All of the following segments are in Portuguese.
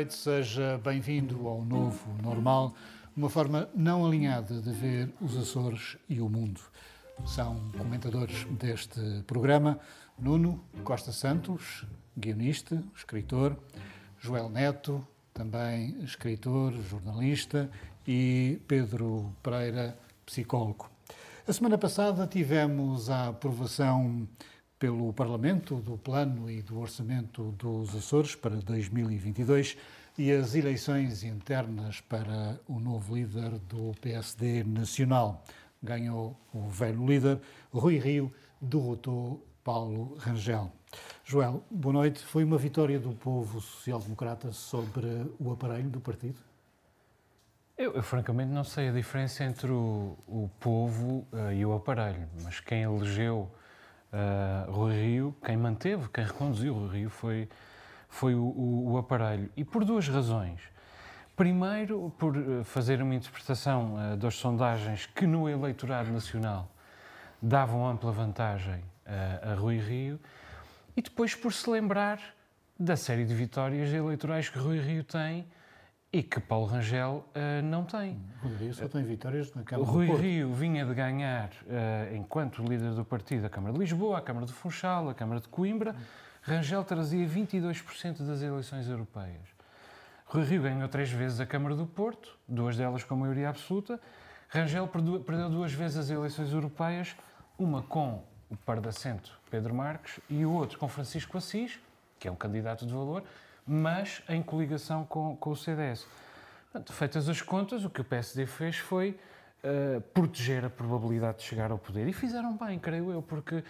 Noite, seja bem-vindo ao novo normal, uma forma não alinhada de ver os Açores e o mundo. São comentadores deste programa Nuno Costa Santos, guionista, escritor, Joel Neto, também escritor, jornalista, e Pedro Pereira, psicólogo. A semana passada tivemos a aprovação pelo Parlamento do Plano e do Orçamento dos Açores para 2022 e as eleições internas para o novo líder do PSD nacional. Ganhou o velho líder, Rui Rio, derrotou Paulo Rangel. Joel, boa noite. Foi uma vitória do povo social-democrata sobre o aparelho do partido? Eu, eu, francamente não sei a diferença entre o, o povo uh, e o aparelho, mas quem elegeu uh, Rui Rio, quem manteve, quem reconduziu o Rio foi, foi o, o, aparelho. E por duas razões. Primeiro, por eh, fazer uma interpretação uh, das sondagens que no eleitorado nacional davam ampla vantagem uh, a Rui Rio, e depois por se lembrar da série de vitórias eleitorais que Rui Rio tem e que Paulo Rangel uh, não tem. Rui Rio só tem vitórias na Câmara Rui do Porto. Rio vinha de ganhar, uh, enquanto líder do partido, a Câmara de Lisboa, a Câmara de Funchal, a Câmara de Coimbra. Rangel trazia 22% das eleições europeias. Rui Rio ganhou três vezes a Câmara do Porto, duas delas com maioria absoluta. Rangel perdeu duas vezes as eleições europeias, uma com o Pardacento Pedro Marques e o outro com Francisco Assis, que é um candidato de valor, mas em coligação com, com o CDS. Portanto, feitas as contas, o que o PSD fez foi uh, proteger a probabilidade de chegar ao poder. E fizeram bem, creio eu, porque uh,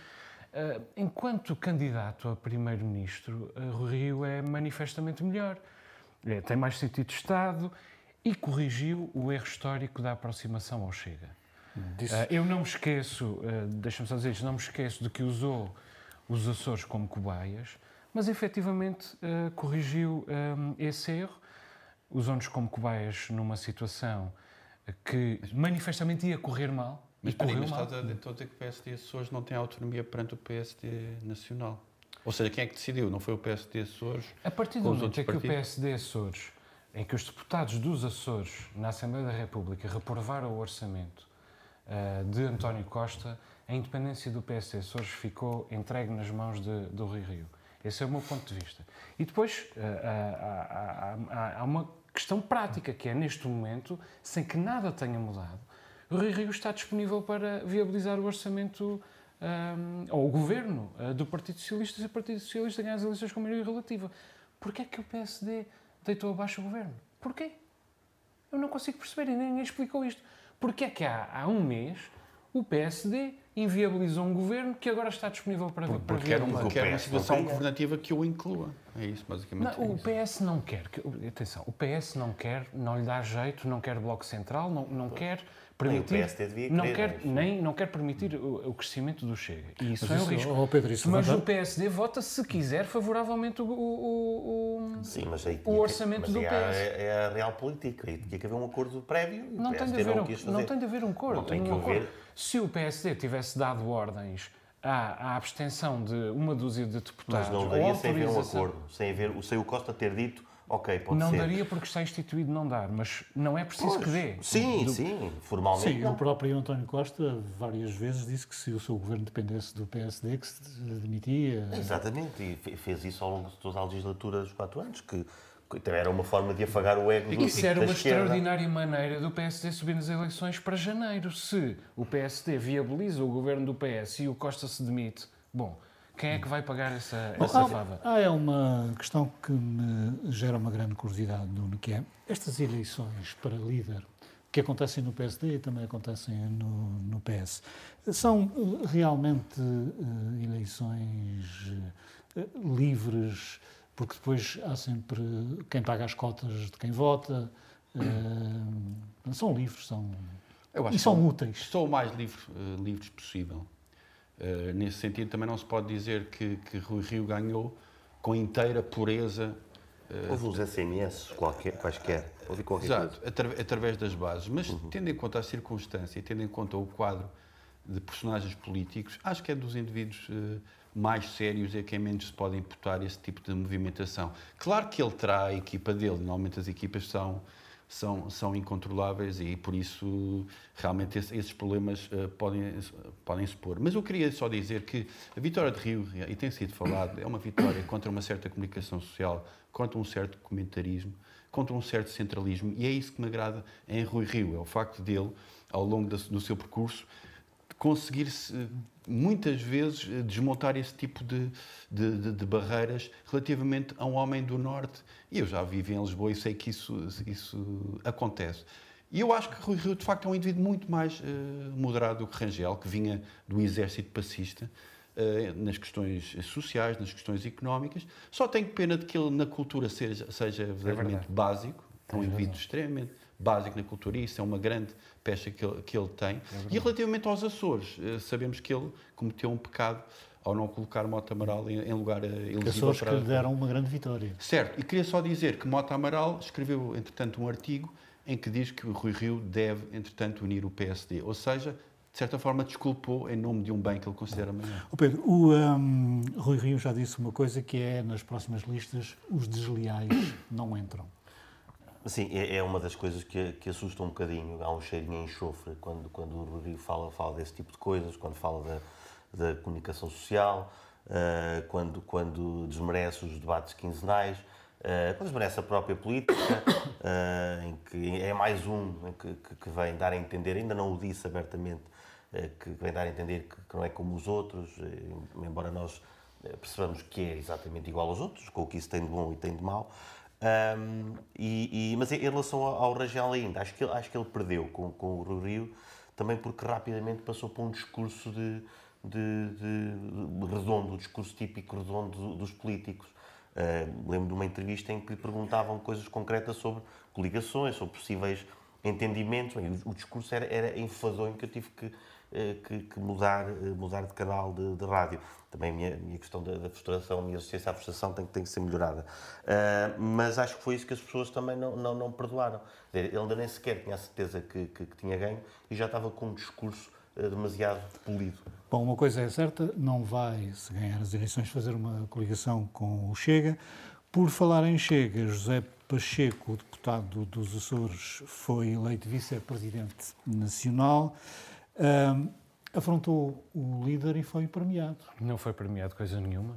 enquanto candidato a primeiro-ministro, uh, Rio é manifestamente melhor. É, tem mais sentido de Estado e corrigiu o erro histórico da aproximação ao Chega. Uh, eu não me esqueço, uh, deixa-me só dizer isto, não me esqueço de que usou os Açores como cobaias, mas efetivamente uh, corrigiu um, esse erro, usou-nos como cobaias numa situação que manifestamente ia correr mal. Mas peraí, mas está a, dizer que o PSD Açores não tem autonomia perante o PSD Nacional. Ou seja, quem é que decidiu? Não foi o PSD Açores? A partir do momento em que o PSD Açores, em que os deputados dos Açores na Assembleia da República reprovaram o orçamento uh, de António Costa, a independência do PSD Açores ficou entregue nas mãos de, do Rui Rio. Esse é o meu ponto de vista. E depois uh, há, há, uma questão prática, que é neste momento, sem que nada tenha mudado, o Rui Rio está disponível para viabilizar o orçamento um, ou o governo uh, do Partido Socialista se o Partido Socialista ganhar as eleições com maioria relativa. Porquê é que o PSD deitou abaixo o governo? Porquê? Eu não consigo perceber e ninguém explicou isto. Porquê é que há, há um mês o PSD inviabilizou um governo que agora está disponível para, Por, para quer uma, quer uma situação governativa que o inclua. É isso, basicamente. Não, é o PS não quer. Atenção, o PS não quer, não lhe dá jeito, não quer Bloco Central, não, não quer permitir, não quer é nem não quer permitir o, o crescimento do Chega. E isso mas é um risco. Oh, Pedro, isso mas o PSD vota se quiser favoravelmente o, o, o, Sim, mas aí o orçamento que, mas do PS. É, é, a real política. Aí tinha que haver um acordo prévio. Não tem, de haver um, não tem de haver um acordo. Não tem que haver. Se o PSD tivesse dado ordens à, à, abstenção de uma dúzia de deputados. Mas não daria sem haver um acordo, sem, haver, sem o Costa ter dito ok, pode não ser. Não daria porque está instituído não dar, mas não é preciso pois, que dê. Sim, do... sim, formalmente. Sim, não. o próprio António Costa várias vezes disse que se o seu governo dependesse do PSD, que se demitia. Exatamente, e fez isso ao longo de toda a legislatura dos quatro anos, que era uma forma de afagar o ego do Isso era uma esquerda. extraordinária maneira do PSD subir nas eleições para janeiro. Se o PSD viabiliza o governo do PS e o Costa se demite, bom, quem é que vai pagar essa, essa fava? Ah, é uma questão que me gera uma grande curiosidade, Nuno, que é estas eleições para líder que acontecem no PSD e também acontecem no, no PS, são eh, realmente uh, eleições uh, livres, porque depois há sempre quem paga as cotas de quem vota. Uh, são livres, são. e são que úteis. São o mais livre, uh, livres possível. Uh, nesse sentido, também não se pode dizer que, que Rui Rio ganhou com inteira pureza. Houve uns SMS qualquer, quaisquer. Houve qualquer Exato, coisa. através das bases. Mas uhum. tendo em conta a circunstância e tendo em conta o quadro de personagens políticos, acho que é dos indivíduos mais sérios é quem menos se pode imputar esse tipo de movimentação. Claro que ele terá a equipa dele, normalmente as equipas são, são, são incontroláveis e por isso realmente esses problemas uh, podem, podem se pôr. Mas eu queria só dizer que a vitória de Rio, e tem sido falado, é uma vitória contra uma certa comunicação social, contra um certo comentarismo, contra um certo centralismo e é isso que me agrada em Rui Rio, é o facto dele, ao longo do seu percurso, conseguir-se muitas vezes eh, desmontar esse tipo de, de, de, de, barreiras relativamente a um homem do Norte. E eu já vivi em Lisboa e sei que isso, isso acontece. E eu acho que Rui Rio, de facto, é um indivíduo muito mais uh, moderado do que Rangel, que vinha do exército passista, uh, nas questões sociais, nas questões económicas. Só tenho pena de que ele, na cultura, seja, seja verdadeiramente é básico, é um indivíduo extremamente básico na cultura, e isso é uma grande pecha que ele, que ele tem. É e relativamente aos Açores, eh, sabemos que ele cometeu um pecado ao não colocar Mota Amaral em, em lugar eh, elegível Açores para... que lhe deram uma grande vitória. Certo, e queria só dizer que Mota Amaral escreveu, entretanto, um artigo em que diz que o Rui Rio deve, entretanto, unir o PSD. Ou seja, de certa forma, desculpou em nome de um bem que ele considera maior. O Pedro, o um, Rui Rio já disse uma coisa que é, nas próximas listas, os desleais não entram. Sim, é, é uma das coisas que, que assusta um bocadinho. Há um cheirinho em enxofre quando, quando o Rodrigo fala, fala desse tipo de coisas, quando fala da, da comunicação social, uh, quando, quando desmerece os debates quinzenais, uh, quando desmerece a própria política, uh, em que é mais um que, que, que, vem dar a entender, ainda não o disse abertamente, que vem dar a entender que, que não é como os outros, embora nós percebamos que é exatamente igual aos outros, com o que isso tem de bom e tem de mau. Um, e, e, mas em relação ao, Rangel ainda, acho que, ele, acho que ele perdeu com, com o Rio, também porque rapidamente passou por um discurso de, de, de, de redondo, o discurso típico redondo dos políticos. Uh, lembro de uma entrevista em que lhe perguntavam coisas concretas sobre coligações, sobre possíveis entendimentos. O, o discurso era, era enfadonho que eu tive que que, que, mudar, eh, mudar de canal de, de rádio. Também a minha, minha questão da, da, frustração, a minha resistência à frustração tem, tem que ser melhorada. Uh, mas acho que foi isso que as pessoas também não, não, não perdoaram. Ele ainda nem sequer tinha a certeza que, que, que tinha ganho e já estava com um discurso demasiado polido. Bom, uma coisa é certa, não vai, se ganhar as eleições, fazer uma coligação com o Chega. Por falar em Chega, José Pacheco, deputado dos Açores, foi eleito vice-presidente nacional afrontou o líder e foi premiado. Não foi premiado coisa nenhuma.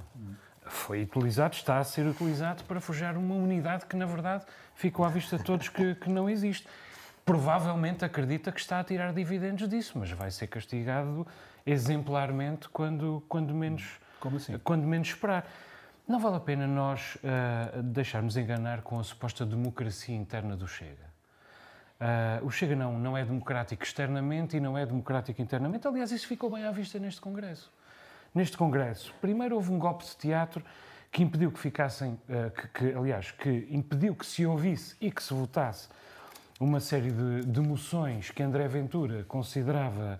Foi utilizado, está a ser utilizado para forjar uma unidade que, na verdade, ficou à vista de todos que, que não existe. Provavelmente acredita que está a tirar dividendos disso, mas vai ser castigado exemplarmente quando, quando, menos, assim? quando menos esperar. Não vale a pena nós uh, deixarmos enganar com a suposta democracia interna do Chega. Uh, o Chega não, não é democrático externamente e não é democrático internamente. Aliás, isso ficou bem à vista neste Congresso. Neste Congresso, primeiro houve um golpe de teatro que impediu que ficassem, uh, que, que, aliás, que impediu que se ouvisse e que se votasse uma série de, de moções que André Ventura considerava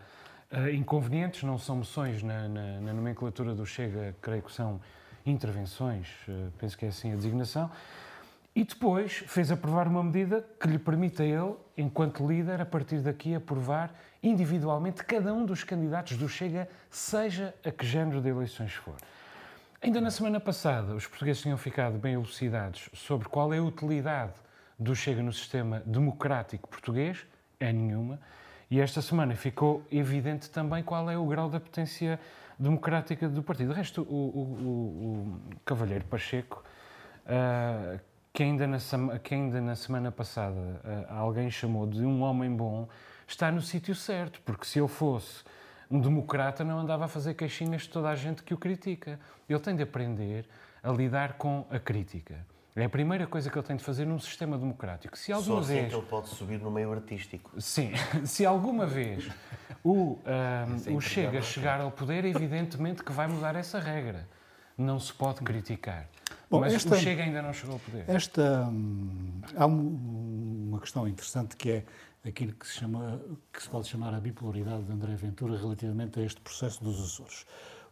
uh, inconvenientes, não são moções na, na, na, nomenclatura do Chega, creio que são intervenções, penso que é assim a designação. E depois fez aprovar uma medida que lhe permite a ele, enquanto líder, a partir daqui aprovar individualmente cada um dos candidatos do Chega, seja a que género de eleições for. Ainda na semana passada, os portugueses tinham ficado bem elucidados sobre qual é a utilidade do Chega no sistema democrático português. É nenhuma. E esta semana ficou evidente também qual é o grau da potência democrática do partido. De resto, o, o, o, o Cavalheiro Pacheco, uh, que ainda na, que ainda na semana passada uh, alguém chamou de um homem bom, está no sítio certo, porque se eu fosse um democrata não andava a fazer queixinhas de toda a gente que o critica. Ele tem de aprender a lidar com a crítica. É a primeira coisa que ele tem de fazer num sistema democrático. Se alguma Só assim vez... é que ele pode subir no meio artístico. Sim. Se alguma vez o, um, é o Chega chegar ao poder, evidentemente que vai mudar essa regra. Não se pode criticar. Bom, mas esta, o Chega ainda não chegou ao poder. Esta, hum, há um, uma questão interessante que é aquilo que se, chama, que se pode chamar a bipolaridade de André Ventura relativamente a este processo dos Açores.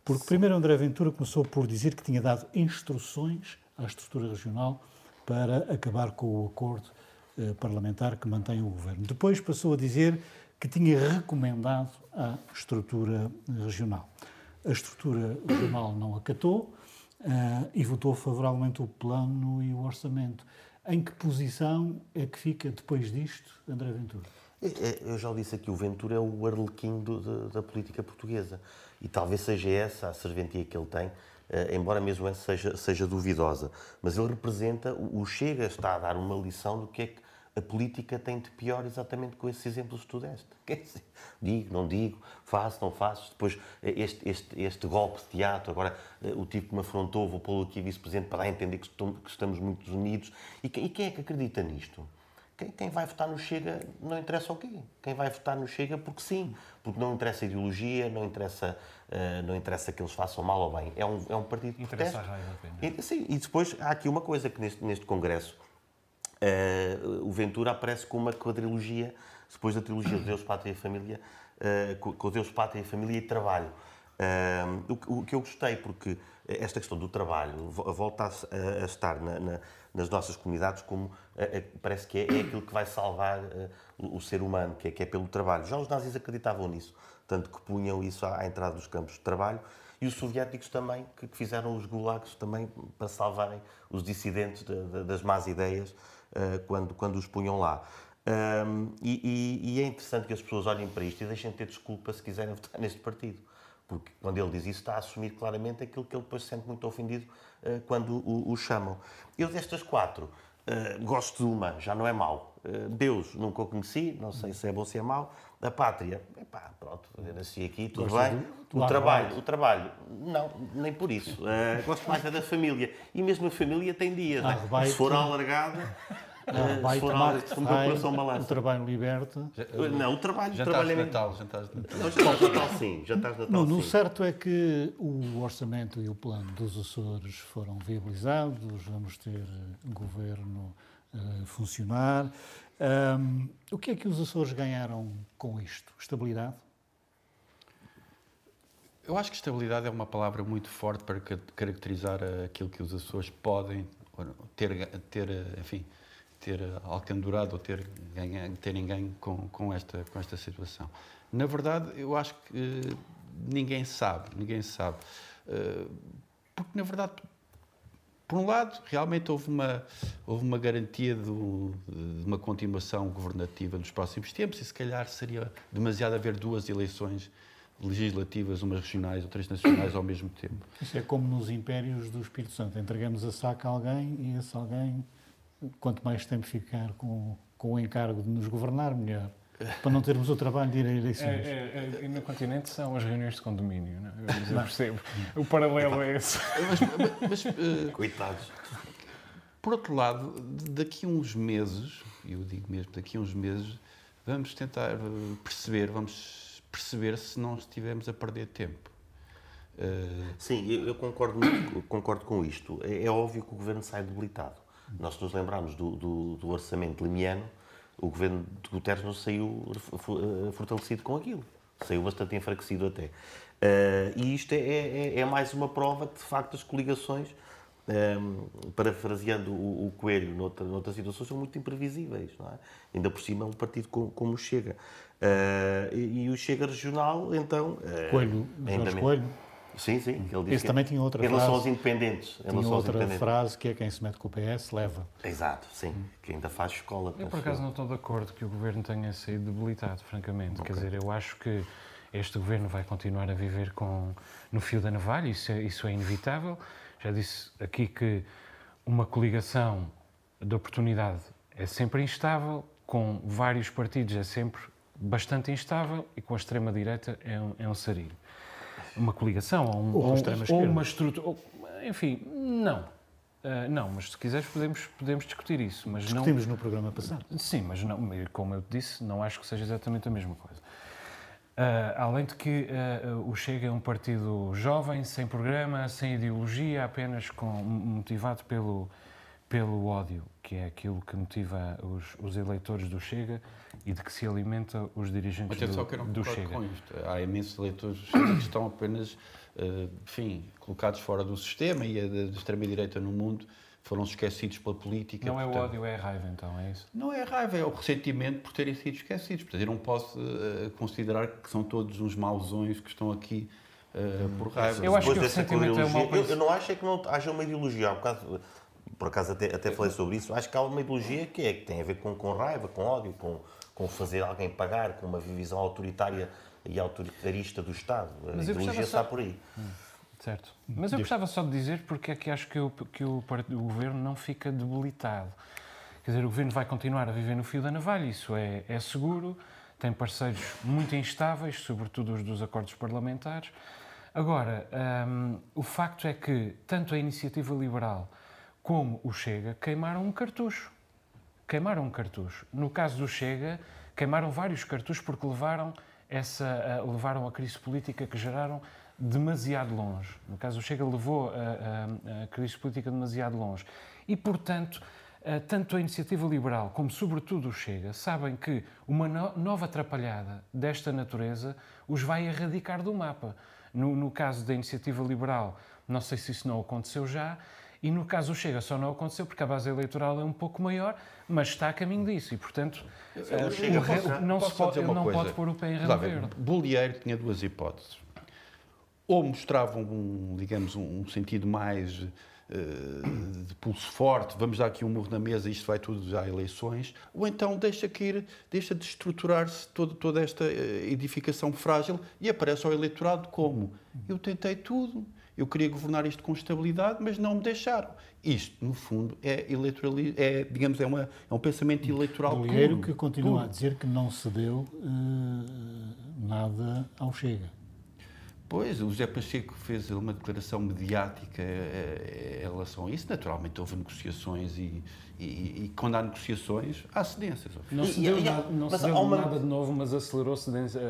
Porque primeiro André Ventura começou por dizer que tinha dado instruções à estrutura regional para acabar com o acordo eh, parlamentar que mantém o governo. Depois passou a dizer que tinha recomendado à estrutura regional. A estrutura regional não acatou uh, e votou favoravelmente o plano e o orçamento. Em que posição é que fica depois disto André Ventura? É, é, eu já disse aqui, o Ventura é o arlequim do, da, da, política portuguesa. E talvez seja essa a serventia que ele tem, eh, embora mesmo essa seja, seja duvidosa. Mas ele representa, o Chega está a dar uma lição do que é que a política tem de pior exatamente com esses exemplos que tu deste. Dizer, digo, não digo, faço, não faço. Depois, este, este, este golpe de teatro, agora eh, o tipo que me afrontou, vou pô-lo aqui vice-presidente para dar a entender que, estamos muito unidos. E quem é que acredita nisto? Quem, quem, vai votar no Chega não interessa o quê? Quem vai votar no Chega porque sim, porque não interessa a ideologia, não interessa, uh, não interessa que eles façam mal ou bem. É um, é um partido de interessa protesto. a raiva apenas. E, sim, e depois há aqui uma coisa que neste, neste Congresso uh, o Ventura aparece com uma quadrilogia, depois da trilogia de Deus, Pátria e Família, uh, com Deus, Pátria, Família e Trabalho. O, o, que eu gostei, porque esta questão do trabalho volta a, a estar na, na, nas nossas comunidades como parece que é, é, aquilo que vai salvar o, o, ser humano, que é, que é pelo trabalho. Já os nazis acreditavam nisso, tanto que punham isso à, à entrada dos campos de trabalho e os soviéticos também, que, fizeram os gulags também para salvarem os dissidentes de, de, das más ideias uh, quando, quando os punham lá. Um, e, e, e, é interessante que as pessoas olhem para isto e deixem de ter desculpa se quiserem votar neste partido. Porque quando ele diz isso, está a assumir claramente aquilo que ele depois se sente muito ofendido uh, quando o, o, chamam. Eu, destas quatro, uh, gosto de uma, já não é mau. Uh, Deus, nunca o conheci, não sei se é bom ou se é mau. A pátria, epá, pronto, nasci aqui, tudo gosto bem. Do, do o trabalho, o trabalho, não, nem por isso. gosto mais é da família. E mesmo a família tem dias, ah, né? se for alargada. Não, vai tomar o trabalho liberta. não, o trabalho, já trabalho é Natal, jantares de Natal. Não, jantares de Natal sim, jantares de Natal não, No certo é que o orçamento e o plano dos Açores foram viabilizados, vamos ter governo a funcionar. Um, o que é que os Açores ganharam com isto? Estabilidade? Eu acho que estabilidade é uma palavra muito forte para caracterizar aquilo que os Açores podem ter, ter enfim, ter alcandurado ou ter, ganho, terem com, com, esta, com esta situação. Na verdade, eu acho que ninguém sabe, ninguém sabe. Uh, porque, na verdade, por um lado, realmente houve uma, houve uma garantia de uma continuação governativa nos próximos tempos e, se calhar, seria demasiado haver duas eleições legislativas, umas regionais, outras nacionais ao mesmo tempo. Isso é como nos impérios do Espírito Santo. Entregamos a saca a alguém e esse alguém quanto mais tempo ficar com, com o encargo de nos governar, melhor. Para não termos o trabalho de ir a eleições. É, é, é, no continente são as reuniões de condomínio, não? É? eu, percebo. O paralelo é esse. Mas, mas uh, Coitados. Por outro lado, daqui a uns meses, eu digo mesmo, daqui a uns meses, vamos tentar eh, perceber, vamos perceber se não estivermos a perder tempo. Uh... Sim, eu concordo, concordo com isto. É, é óbvio que o governo sai debilitado nós, nos lembrarmos do, do, do orçamento limiano, o governo de Guterres não saiu eh, fortalecido com aquilo. Saiu bastante enfraquecido até. Uh, e isto é, é, é, mais uma prova que, de facto, as coligações, um, ehm, parafraseando o, o Coelho noutra, noutra situação, são muito imprevisíveis. Não é? Ainda por cima, um partido como, como o Chega. Uh, e, e, o Chega regional, então. Coelho, Jorge Coelho. Sim, sim. Ele disse Esse também tinha outra em frase. Em relação aos independentes. Tinha outra independentes. frase que é quem se mete com o PS leva. Exato, sim. Que ainda faz escola. Eu, por acaso, não estou de acordo que o governo tenha saído debilitado, francamente. Okay. Quer dizer, eu acho que este governo vai continuar a viver com, no fio da navalha, isso é, isso é inevitável. Já disse aqui que uma coligação de oportunidade é sempre instável, com vários partidos é sempre bastante instável e com a extrema-direita é um, é um sarilho uma coligação ou, um, ou, ou uma estrutura. enfim, não. Uh, não, mas se quiseres podemos, podemos discutir isso. Mas Discutimos não, no programa passado. Sim, mas não, como eu disse, não acho que seja exatamente a mesma coisa. além de que uh, o Chega é um partido jovem, sem programa, sem ideologia, apenas com, motivado pelo, pelo ódio, que é aquilo que motiva os, os eleitores do Chega e de que se alimenta os dirigentes Mas do, que não do Chega. Com isto. Há imensos eleitores do Chega que estão apenas, uh, enfim, colocados fora do sistema e a extrema-direita no mundo foram esquecidos pela política. Não portanto, é o ódio, é a raiva, então, é isso? Não é a raiva, é o ressentimento por terem sido esquecidos. Portanto, eu não posso uh, considerar que são todos uns mauzões que estão aqui uh, por raiva. Eu acho que o ressentimento é uma eu, eu não acho é que não haja uma ideologia. Há um bocado, por acaso até, até falei sobre isso, acho que há uma ideologia que, é, que tem a ver com, com raiva, com ódio, com, com fazer alguém pagar, com uma visão autoritária e autoritarista do Estado. A Mas ideologia está por aí. Hum. Certo. Mas eu gostava só de dizer porque é que acho que, o, que o, o governo não fica debilitado. Quer dizer, o governo vai continuar a viver no fio da navalha, isso é, é seguro, tem parceiros muito instáveis, sobretudo os dos acordos parlamentares. Agora, um, o facto é que tanto a iniciativa liberal como o Chega queimaram um cartucho. Queimaram um cartucho. No caso do Chega, queimaram vários cartuchos porque levaram, essa, uh, levaram a crise política que geraram demasiado longe. No caso, o Chega levou a, a, a crise política demasiado longe. E, portanto, tanto a iniciativa liberal como, sobretudo, o Chega sabem que uma no nova atrapalhada desta natureza os vai erradicar do mapa. No, no, caso da iniciativa liberal, não sei se isso não aconteceu já, e no caso do Chega só não aconteceu porque a base eleitoral é um pouco maior, mas está a caminho disso. E, portanto, Chega, posso, não, pode, não pode pôr o pé em ramo verde. Bolieiro tinha duas hipóteses. Ou mostravam, um, digamos, um sentido mais uh, de pulso forte, vamos dar aqui um murro na mesa, isto vai tudo já a eleições, ou então deixa cair, deixa de estruturar-se toda, toda esta eh, edificação frágil e aparece ao eleitorado como? Eu tentei tudo, eu queria governar isto com estabilidade, mas não me deixaram. Isto, no fundo, é eleitoral, é, digamos, é, uma, é um pensamento eleitoral Bolheiro que continua puro. a dizer que não cedeu uh, nada ao Chega. Pois, o José Pacheco fez uma declaração mediática eh, em relação a isso. Naturalmente houve negociações e, e, e quando há negociações, há cedências. Não se deu, nada, não se deu uma... nada de novo, mas acelerou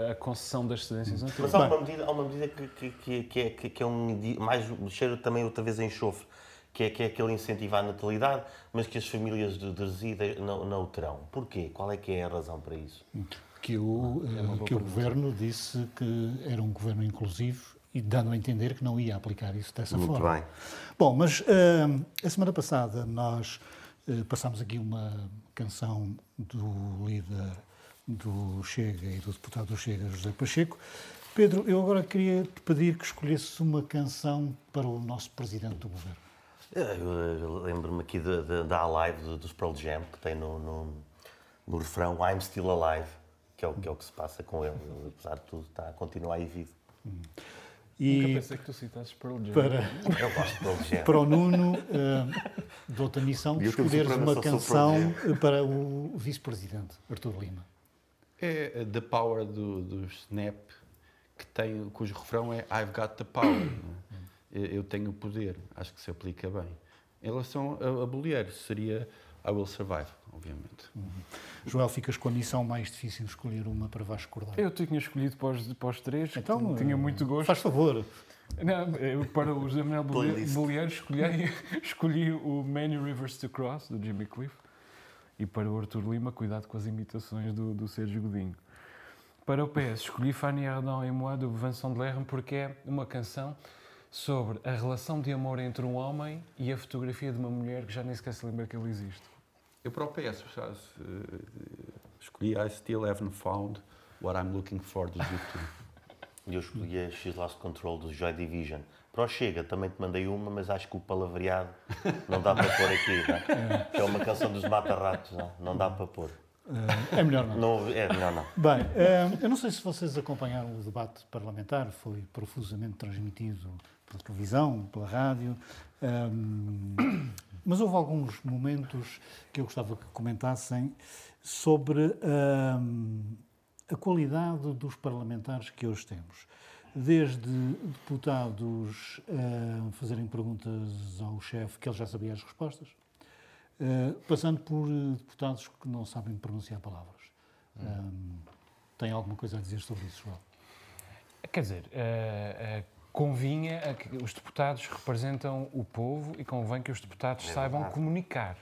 a concessão das cedências Mas há uma medida, há uma medida que, que, que, é, que, é um mais cheiro também outra vez a enxofre, que é, que é aquele incentivo à natalidade, mas que as famílias de, de resíduos não, não o terão. Porquê? Qual é que é a razão para isso? Que o, é que o governo disse que era um governo inclusivo e dando a entender que não ia aplicar isso dessa Muito forma. Bem. Bom, mas uh, a semana passada nós uh, passámos aqui uma canção do líder do Chega e do deputado do Chega, José Pacheco. Pedro, eu agora queria te pedir que escolhesses uma canção para o nosso presidente do governo. Eu, lembro-me aqui da live dos Pearl Jam, que tem no, no, no refrão I'm Still Alive que é o que, é o que se passa com ele. ele apesar de tudo, está a continuar aí vivo. Hum. E Nunca pensei que tu citasses Pearl Jam. Para, Eu gosto de Pearl Jam. Para o Nuno, uh, dou-te a missão de escolheres uma canção para o vice-presidente, Artur Lima. É The Power do, do Snap, que tem, cujo refrão é I've got the power. Eu tenho o poder. Acho que se aplica bem. Em relação a, a Bolieiro, seria I Will Survive, obviamente. Uhum. Joel, ficas com a missão mais difícil de escolher uma para Vasco Cordeiro. Eu tinha escolhido para os, para os três, então, tinha muito gosto. Faz favor. Não, para o José Manuel Bolieiro escolhi, escolhi o Many Rivers to Cross, do Jimmy Cliff. E para o Arthur Lima, cuidado com as imitações do, do Sérgio Godinho. Para o PS, escolhi Fanny Ardant et moi, do Vincent de Lerme, porque é uma canção sobre a relação de amor entre um homem e a fotografia de uma mulher que já nem sequer se lembra que ele existe. Eu para o PS escolhi I Still Haven't Found What I'm Looking For dos YouTube. E eu escolhi a X Lost Control do Joy Division. Para o Chega também te mandei uma, mas acho que o palavreado não dá para pôr aqui. Não? É uma canção dos Mata-Ratos, não? não dá para pôr. É melhor não. não. É melhor não. Bem, eh, eu não sei se vocês acompanharam o debate parlamentar, foi profusamente transmitido pela televisão, pela rádio. Um, mas houve alguns momentos que eu gostava que comentassem sobre um, a qualidade dos parlamentares que hoje temos. Desde deputados uh, fazerem perguntas ao chefe que ele já sabia as respostas, passando por deputados que não sabem pronunciar palavras. Hum. Um, tem alguma coisa a dizer sobre isso, João? Quer dizer, uh, uh, convinha que os deputados representam o povo e convém que os deputados é saibam comunicar.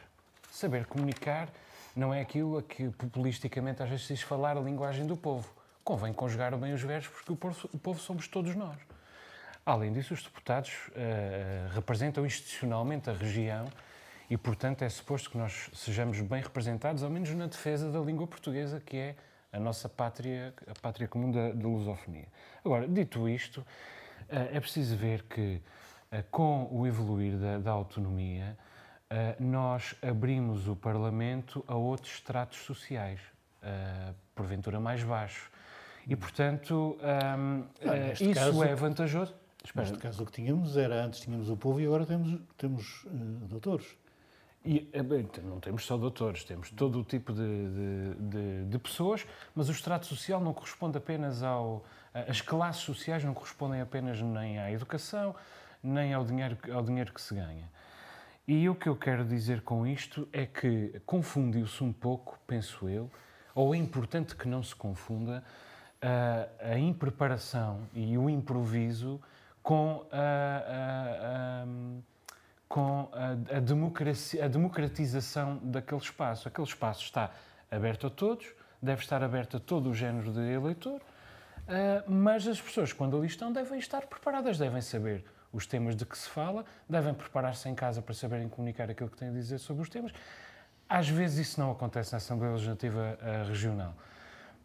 Saber comunicar não é aquilo a que populisticamente às vezes se diz falar a linguagem do povo. Convém conjugar bem os verbos porque o povo, o povo somos todos nós. Além disso, os deputados uh, representam institucionalmente a região e, portanto, é suposto que nós sejamos bem representados, ao menos na defesa da língua portuguesa, que é a nossa pátria, a pátria comum da, da lusofonia. Agora, dito isto, eh, é preciso ver que, eh, com o evoluir da, da autonomia, eh, nós abrimos o Parlamento a outros estratos sociais, porventura mais baixos. E, portanto, ehm, Não, isso caso, é vantajoso. Espera. Neste caso, o que tínhamos era antes tínhamos o povo e agora temos, temos uh, doutores. E, então, não temos só doutores, temos todo o tipo de, de, de, pessoas, mas o estrato social não corresponde apenas ao. As classes sociais não correspondem apenas nem à educação, nem ao dinheiro, ao dinheiro que se ganha. E o que eu quero dizer com isto é que confundiu-se um pouco, penso eu, ou é importante que não se confunda, a, a impreparação e o improviso com a, a, a, democracia, a democratização daquele espaço. Aquele espaço está aberto a todos, deve estar aberto a todo o género de eleitor, uh, mas as pessoas, quando ali estão, devem estar preparadas, devem saber os temas de que se fala, devem preparar-se em casa para saberem comunicar aquilo que têm a dizer sobre os temas. Às vezes isso não acontece na Assembleia Legislativa uh, Regional.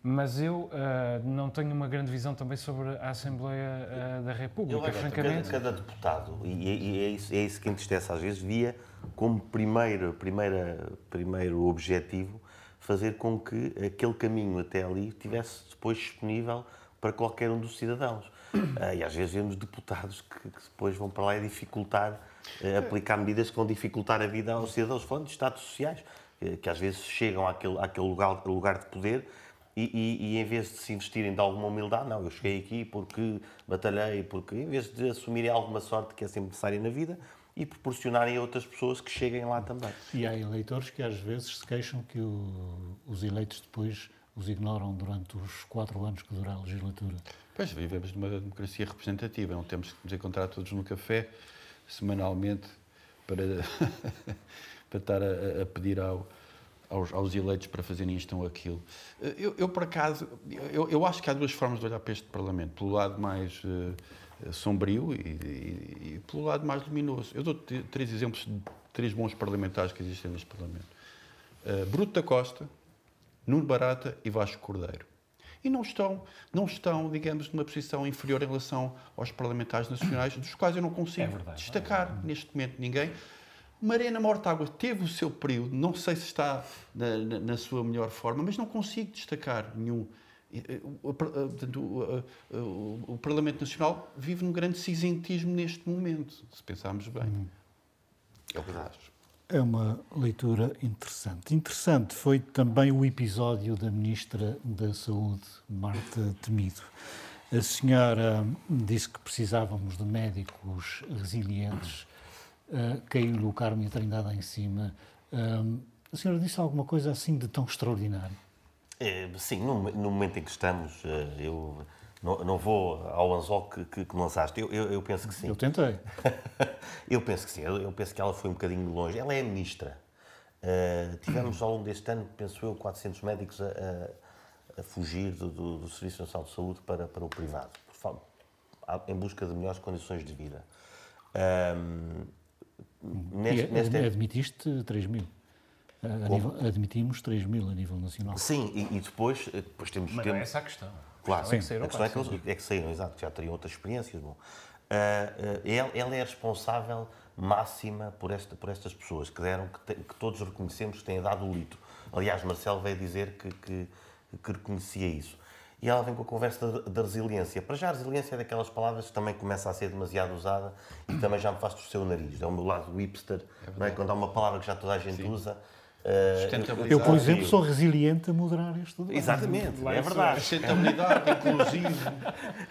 Mas eu uh, não tenho uma grande visão também sobre a Assembleia uh, da República, eu, francamente. Cada, cada deputado, e, e é, isso, é, isso, que entristece às vezes, via como primeiro, primeira, primeiro objetivo fazer com que aquele caminho até ali estivesse depois disponível para qualquer um dos cidadãos. Uh, e às vezes vemos deputados que, que, depois vão para lá e dificultar, aplicar medidas que vão dificultar a vida aos cidadãos, falando de Estados sociais, que às vezes chegam àquele, àquele lugar, lugar de poder e, e, e, em vez de se investirem de alguma humildade, não, eu cheguei aqui porque batalhei, porque em vez de assumirem alguma sorte que é sempre necessária na vida e proporcionarem a outras pessoas que cheguem lá também. E há eleitores que às vezes se queixam que o, os eleitos depois os ignoram durante os quatro anos que dura a legislatura. Pois, vivemos numa democracia representativa, não temos que nos encontrar todos no café semanalmente para, para estar a, a pedir ao, aos, aos, eleitos para fazerem isto ou aquilo. Eu, eu por acaso, eu, eu, acho que há duas formas de olhar para este Parlamento. Pelo lado mais uh, sombrio e, e, e, pelo lado mais luminoso. Eu dou três exemplos de três bons parlamentares que existem neste Parlamento. Uh, Bruto da Costa, Nuno Barata e Vasco Cordeiro. E não estão, não estão, digamos, numa posição inferior em relação aos parlamentares nacionais, dos quais eu não consigo é verdade, destacar é neste momento ninguém. Mariana Mortágua teve o seu período, não sei se está na, na, na sua melhor forma, mas não consigo destacar nenhum. O, o, o, o, Parlamento Nacional vive num grande cinzentismo neste momento, se pensarmos bem. Hum. É o que acho. É uma leitura interessante. Interessante foi também o episódio da Ministra da Saúde, Marta Temido. A senhora disse que precisávamos de médicos resilientes uh, caiu-lhe o Carmo e a Trindade em cima. Uh, a senhora disse alguma coisa assim de tão extraordinário? É, sim, no, no, momento em que estamos, uh, eu não, não, vou ao anzol que, que, que lançaste. Eu, eu, eu, penso que sim. Eu tentei. eu penso que sim. Eu, eu, penso que ela foi um bocadinho longe. Ela é ministra. Uh, tivemos ao longo deste ano, penso eu, 400 médicos a, a, a fugir do, do, do, Serviço Nacional de Saúde para, para o privado, em busca de melhores condições de vida. Um, Neste, neste... Admitiste 3 mil. Nível, admitimos 3 mil a nível nacional. Sim, e, e depois, eh, depois temos... Mas temos... não é essa a questão. Claro, Sim. É a questão é que, eles, é que saíram, exato, já teriam outras experiências. Bom. Uh, uh, ela, ela, é a responsável máxima por, esta, por estas pessoas que deram, que, te, que todos reconhecemos que têm dado o lito. Aliás, Marcelo veio dizer que, que, que reconhecia isso e ela vem com a conversa da resiliência. Para já, a resiliência é daquelas palavras que também começa a ser demasiado usada e também já me faz torcer o nariz. É o meu lado hipster, é não é? quando há uma palavra que já toda a gente Sim. usa. Uh, eu, por exemplo, sou resiliente a moderar este debate. Exatamente, é verdade. Sustentabilidade, inclusive.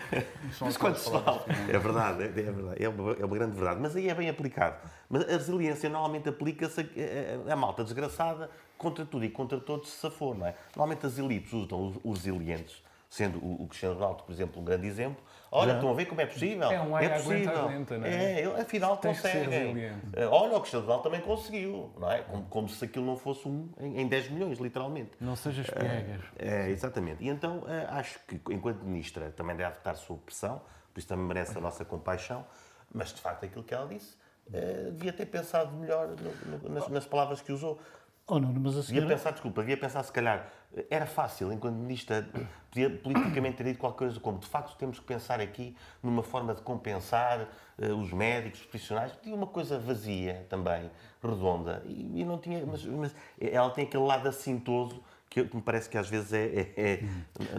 Mas quando se fala. É verdade, é, é verdade. É uma, é uma, grande verdade. Mas aí é bem aplicado. Mas a resiliência normalmente aplica-se a, a, a, malta desgraçada contra tudo e contra todos se safou, não é? Normalmente as elites usam os resilientes sendo o, o Cristiano Ronaldo, por exemplo, um grande exemplo. Olha, estão a ver como é possível? É um é possível. aguenta, não é? É, afinal Tens que ser consegue. resiliente. Eh, Olha, o Cristiano Ronaldo também conseguiu, não é? Como, como se aquilo não fosse um em, em 10 milhões, literalmente. Não sejas piegas. É, exatamente. E então eh, acho que, enquanto ministra, também deve estar sob pressão, por isso também merece a nossa compaixão, mas de facto aquilo que ela disse, eh, devia ter pensado melhor no- no- nas, nas palavras que usou. Oh, Nuno, mas a Devia senhora... pensar, desculpa, devia pensar se calhar, era fácil, enquanto ministra, podia politicamente ter dito qualquer coisa como, de facto, temos que pensar aqui numa forma de compensar eh, os médicos, os profissionais, podia uma coisa vazia também, redonda, e, e não tinha, mas, mas ela tem aquele lado assintoso que, que me parece que às vezes é, é- é-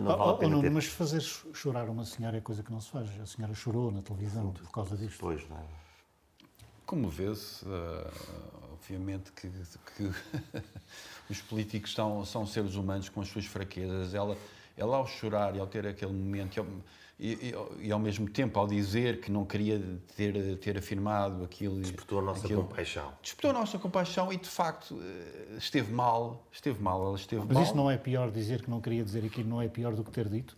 não Oh, vale a oh, pena Nuno, ter. mas fazer chorar uma senhora é coisa que não se faz. A senhora chorou na televisão por causa disto. Pois, não é? Como vê-se, eh, obviamente que, que os políticos são, são seres humanos com as suas fraquezas. Ela, ela ao chorar e ao ter aquele momento, e ao, e, e- e ao mesmo tempo ao dizer que não queria ter, ter afirmado aquilo... Despertou a nossa aquilo, compaixão. Despertou a nossa compaixão e, de facto, eh, esteve mal. Esteve mal, ela esteve Mas mal. isso não é pior dizer que não queria dizer aquilo, não é pior do que ter dito?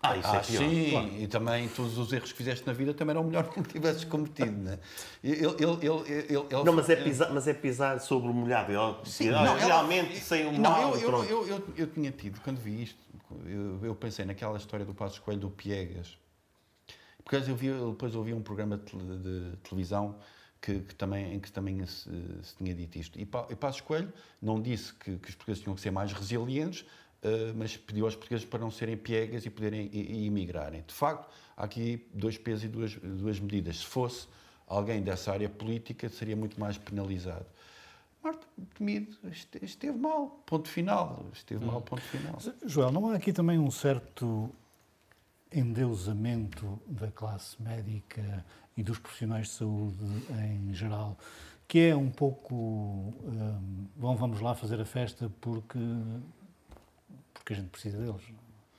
Ah, isso Ah, é pior. sim, e também todos os erros que fizeste na vida também eram melhor que não tivesses cometido, né? Ele, ele, ele, ele, ele- Não, mas é, pisar, mas é pisar sobre o molhado. Ela, Sim, não, ela- realmente saiu Não, mal. eu, eu, pronto. eu, eu, eu tinha tido, quando vi isto, eu, eu pensei naquela história do Passos Coelho do Piegas. Porque eu vi, depois ouvi um programa de, tele- de televisão que, que também, em que também se, se tinha dito isto. E, Pa- e Passos Coelho não disse que, que os portugueses tinham que ser mais resilientes, mas pediu aos portugueses para não serem piegas e poderem e, e imigrarem. De facto, há aqui dois pesos e duas, duas medidas. Se fosse alguém dessa área política, seria muito mais penalizado. Marta Temido este- esteve mal, ponto final. Esteve mal, ponto final. Joel, não há aqui também um certo endeusamento da classe médica e dos profissionais de saúde em geral, que é um pouco, hum, bom, vamos lá fazer a festa porque, porque a gente precisa deles.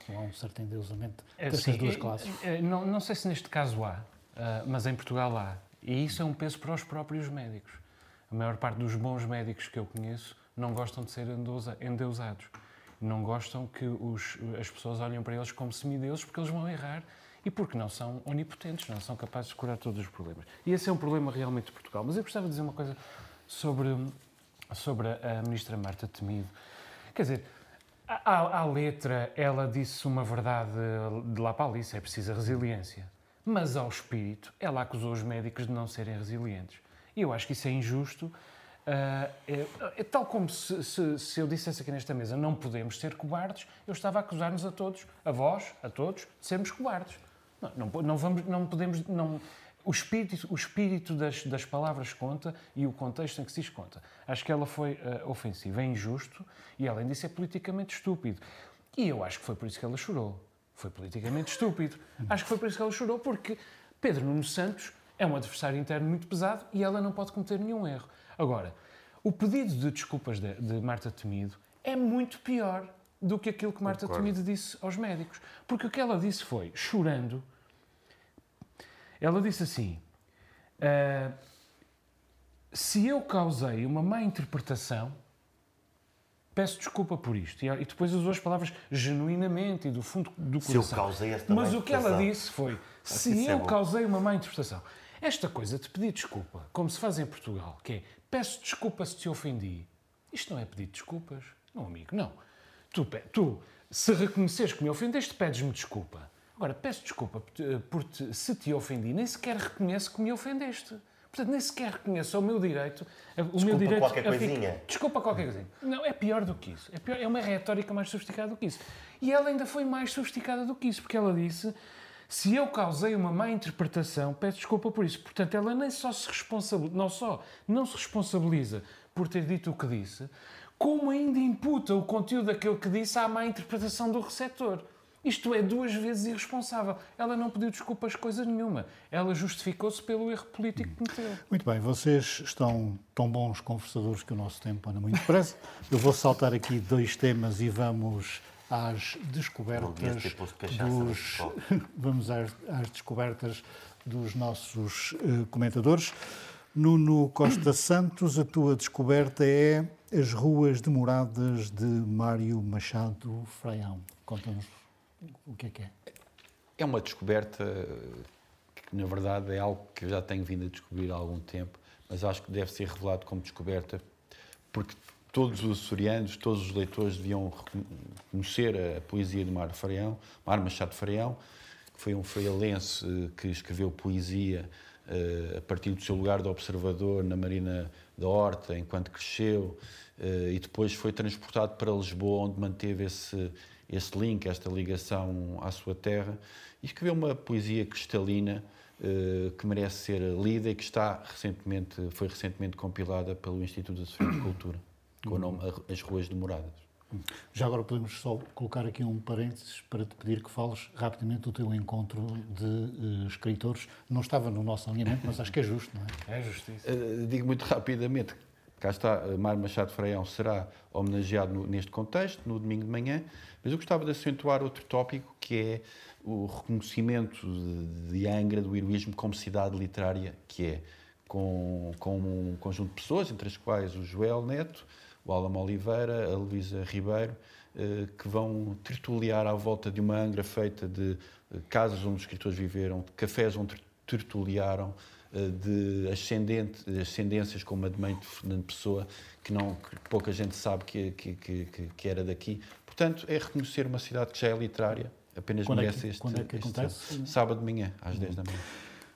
Não há um certo endeusamento É, dessas sim, duas é, classes. é, Não, não sei se neste caso há, ah, mas em Portugal há. E isso é um peso para os próprios médicos. A maior parte dos bons médicos que eu conheço não gostam de ser endeusa- endeusados. Não gostam que os- as pessoas olhem para eles como semideuses porque eles vão errar e porque não são onipotentes, não são capazes de curar todos os problemas. E esse é um problema realmente de Portugal. Mas eu gostava de dizer uma coisa sobre, sobre a, a ministra Marta Temido. Quer dizer, à, letra, ela disse uma verdade de lá para ali, é preciso resiliência. Mas ao espírito, ela acusou os médicos de não serem resilientes. E eu acho que isso é injusto. Ah, é, é tal como se, se- se eu dissesse aqui nesta mesa não podemos ser cobardes, eu estava a acusar-nos a todos, a vós, a todos, de sermos cobardes. Não, não, não vamos, não podemos. Não, o espírito, o espírito das, das palavras conta e o contexto em que se diz conta. Acho que ela foi ah, ofensiva, é injusto e, além disso, é politicamente estúpido. E eu acho que foi por isso que ela chorou. Foi politicamente estúpido. Acho que foi por isso que ela chorou, porque Pedro Nuno Santos é um adversário interno muito pesado e ela não pode cometer nenhum erro. Agora, o pedido de desculpas de, de Marta Temido é muito pior do que aquilo que Marta Concordo. Temido disse aos médicos. Porque o que ela disse foi, chorando, ela disse assim: "Ah, se eu causei uma má interpretação, peço desculpa por isto. E, depois usou as palavras genuinamente e do fundo do Se eu coração. causei esta má Mas o que ela disse foi: se é eu causei uma má interpretação. Esta coisa de pedir desculpa, como se faz em Portugal, que é peço desculpa se te ofendi, isto não é pedir desculpas, não, amigo, não. Tu, tu se reconheceres que me ofendeste, pedes-me desculpa. Agora, peço desculpa por te- se te ofendi, nem sequer reconheço que me ofendeste. Portanto, nem sequer reconheço o meu direito. O meu Desculpa direito qualquer coisinha. Desculpa qualquer coisinha. Não, é pior do que isso. É, pior- é uma retórica mais sofisticada do que isso. E ela ainda foi mais sofisticada do que isso, porque ela disse: se eu causei uma má interpretação, peço desculpa por isso. Portanto, ela nem só se responsabiliza, não só não se responsabiliza por ter dito o que disse, como ainda imputa o conteúdo daquilo que disse à má interpretação do receptor. Isto é duas vezes irresponsável. Ela não pediu desculpas coisa nenhuma. Ela justificou-se pelo erro político que cometeu. Muito bem, vocês estão tão bons conversadores que o nosso tempo anda muito depressa. Eu vou saltar aqui dois temas e vamos às descobertas dos vamos às, às descobertas dos nossos eh, comentadores. Nuno Costa Santos, a tua descoberta é as ruas demoradas de Mário Machado Fraião. Conta-nos. O que é que é? É uma descoberta que, na verdade, é algo que eu já tenho vindo a descobrir há algum tempo, mas acho que deve ser revelado como descoberta, porque todos os açorianos, todos os leitores deviam conhecer a poesia de Mar Farião, Mar Machado Farião, que foi um freialense eh, que escreveu poesia uh, a partir do seu lugar de observador na Marina da Horta, enquanto cresceu, uh, e depois foi transportado para Lisboa, onde manteve esse, esse link, esta ligação à sua terra, e escreveu uma poesia cristalina uh, que merece ser lida e que está recentemente, foi recentemente compilada pelo Instituto de Cultura com o nome As Ruas Demoradas. Já agora podemos só colocar aqui um parênteses para te pedir que fales rapidamente do teu encontro de uh, escritores. Não estava no nosso alinhamento, mas acho que é justo, não é? É justiça. Uh, digo muito rapidamente, cá está, Mário Machado Freião será homenageado no, neste contexto, no domingo de manhã, mas eu gostava de acentuar outro tópico, que é o reconhecimento de, de Angra, do heroísmo como cidade literária que é, com, com um conjunto de pessoas, entre as quais o Joel Neto, o Alamo Oliveira, a Luísa Ribeiro, eh, que vão tertuliar à volta de uma angra feita de eh, casas onde os escritores viveram, de cafés onde tertuliaram, eh, de ascendente, ascendências como a de mãe de Fernando Pessoa, que, não, que pouca gente sabe que, que, que, que, era daqui. Portanto, é reconhecer uma cidade que já é literária, apenas quando merece é que, este, quando é que este acontece? sábado de manhã, às 10 da manhã.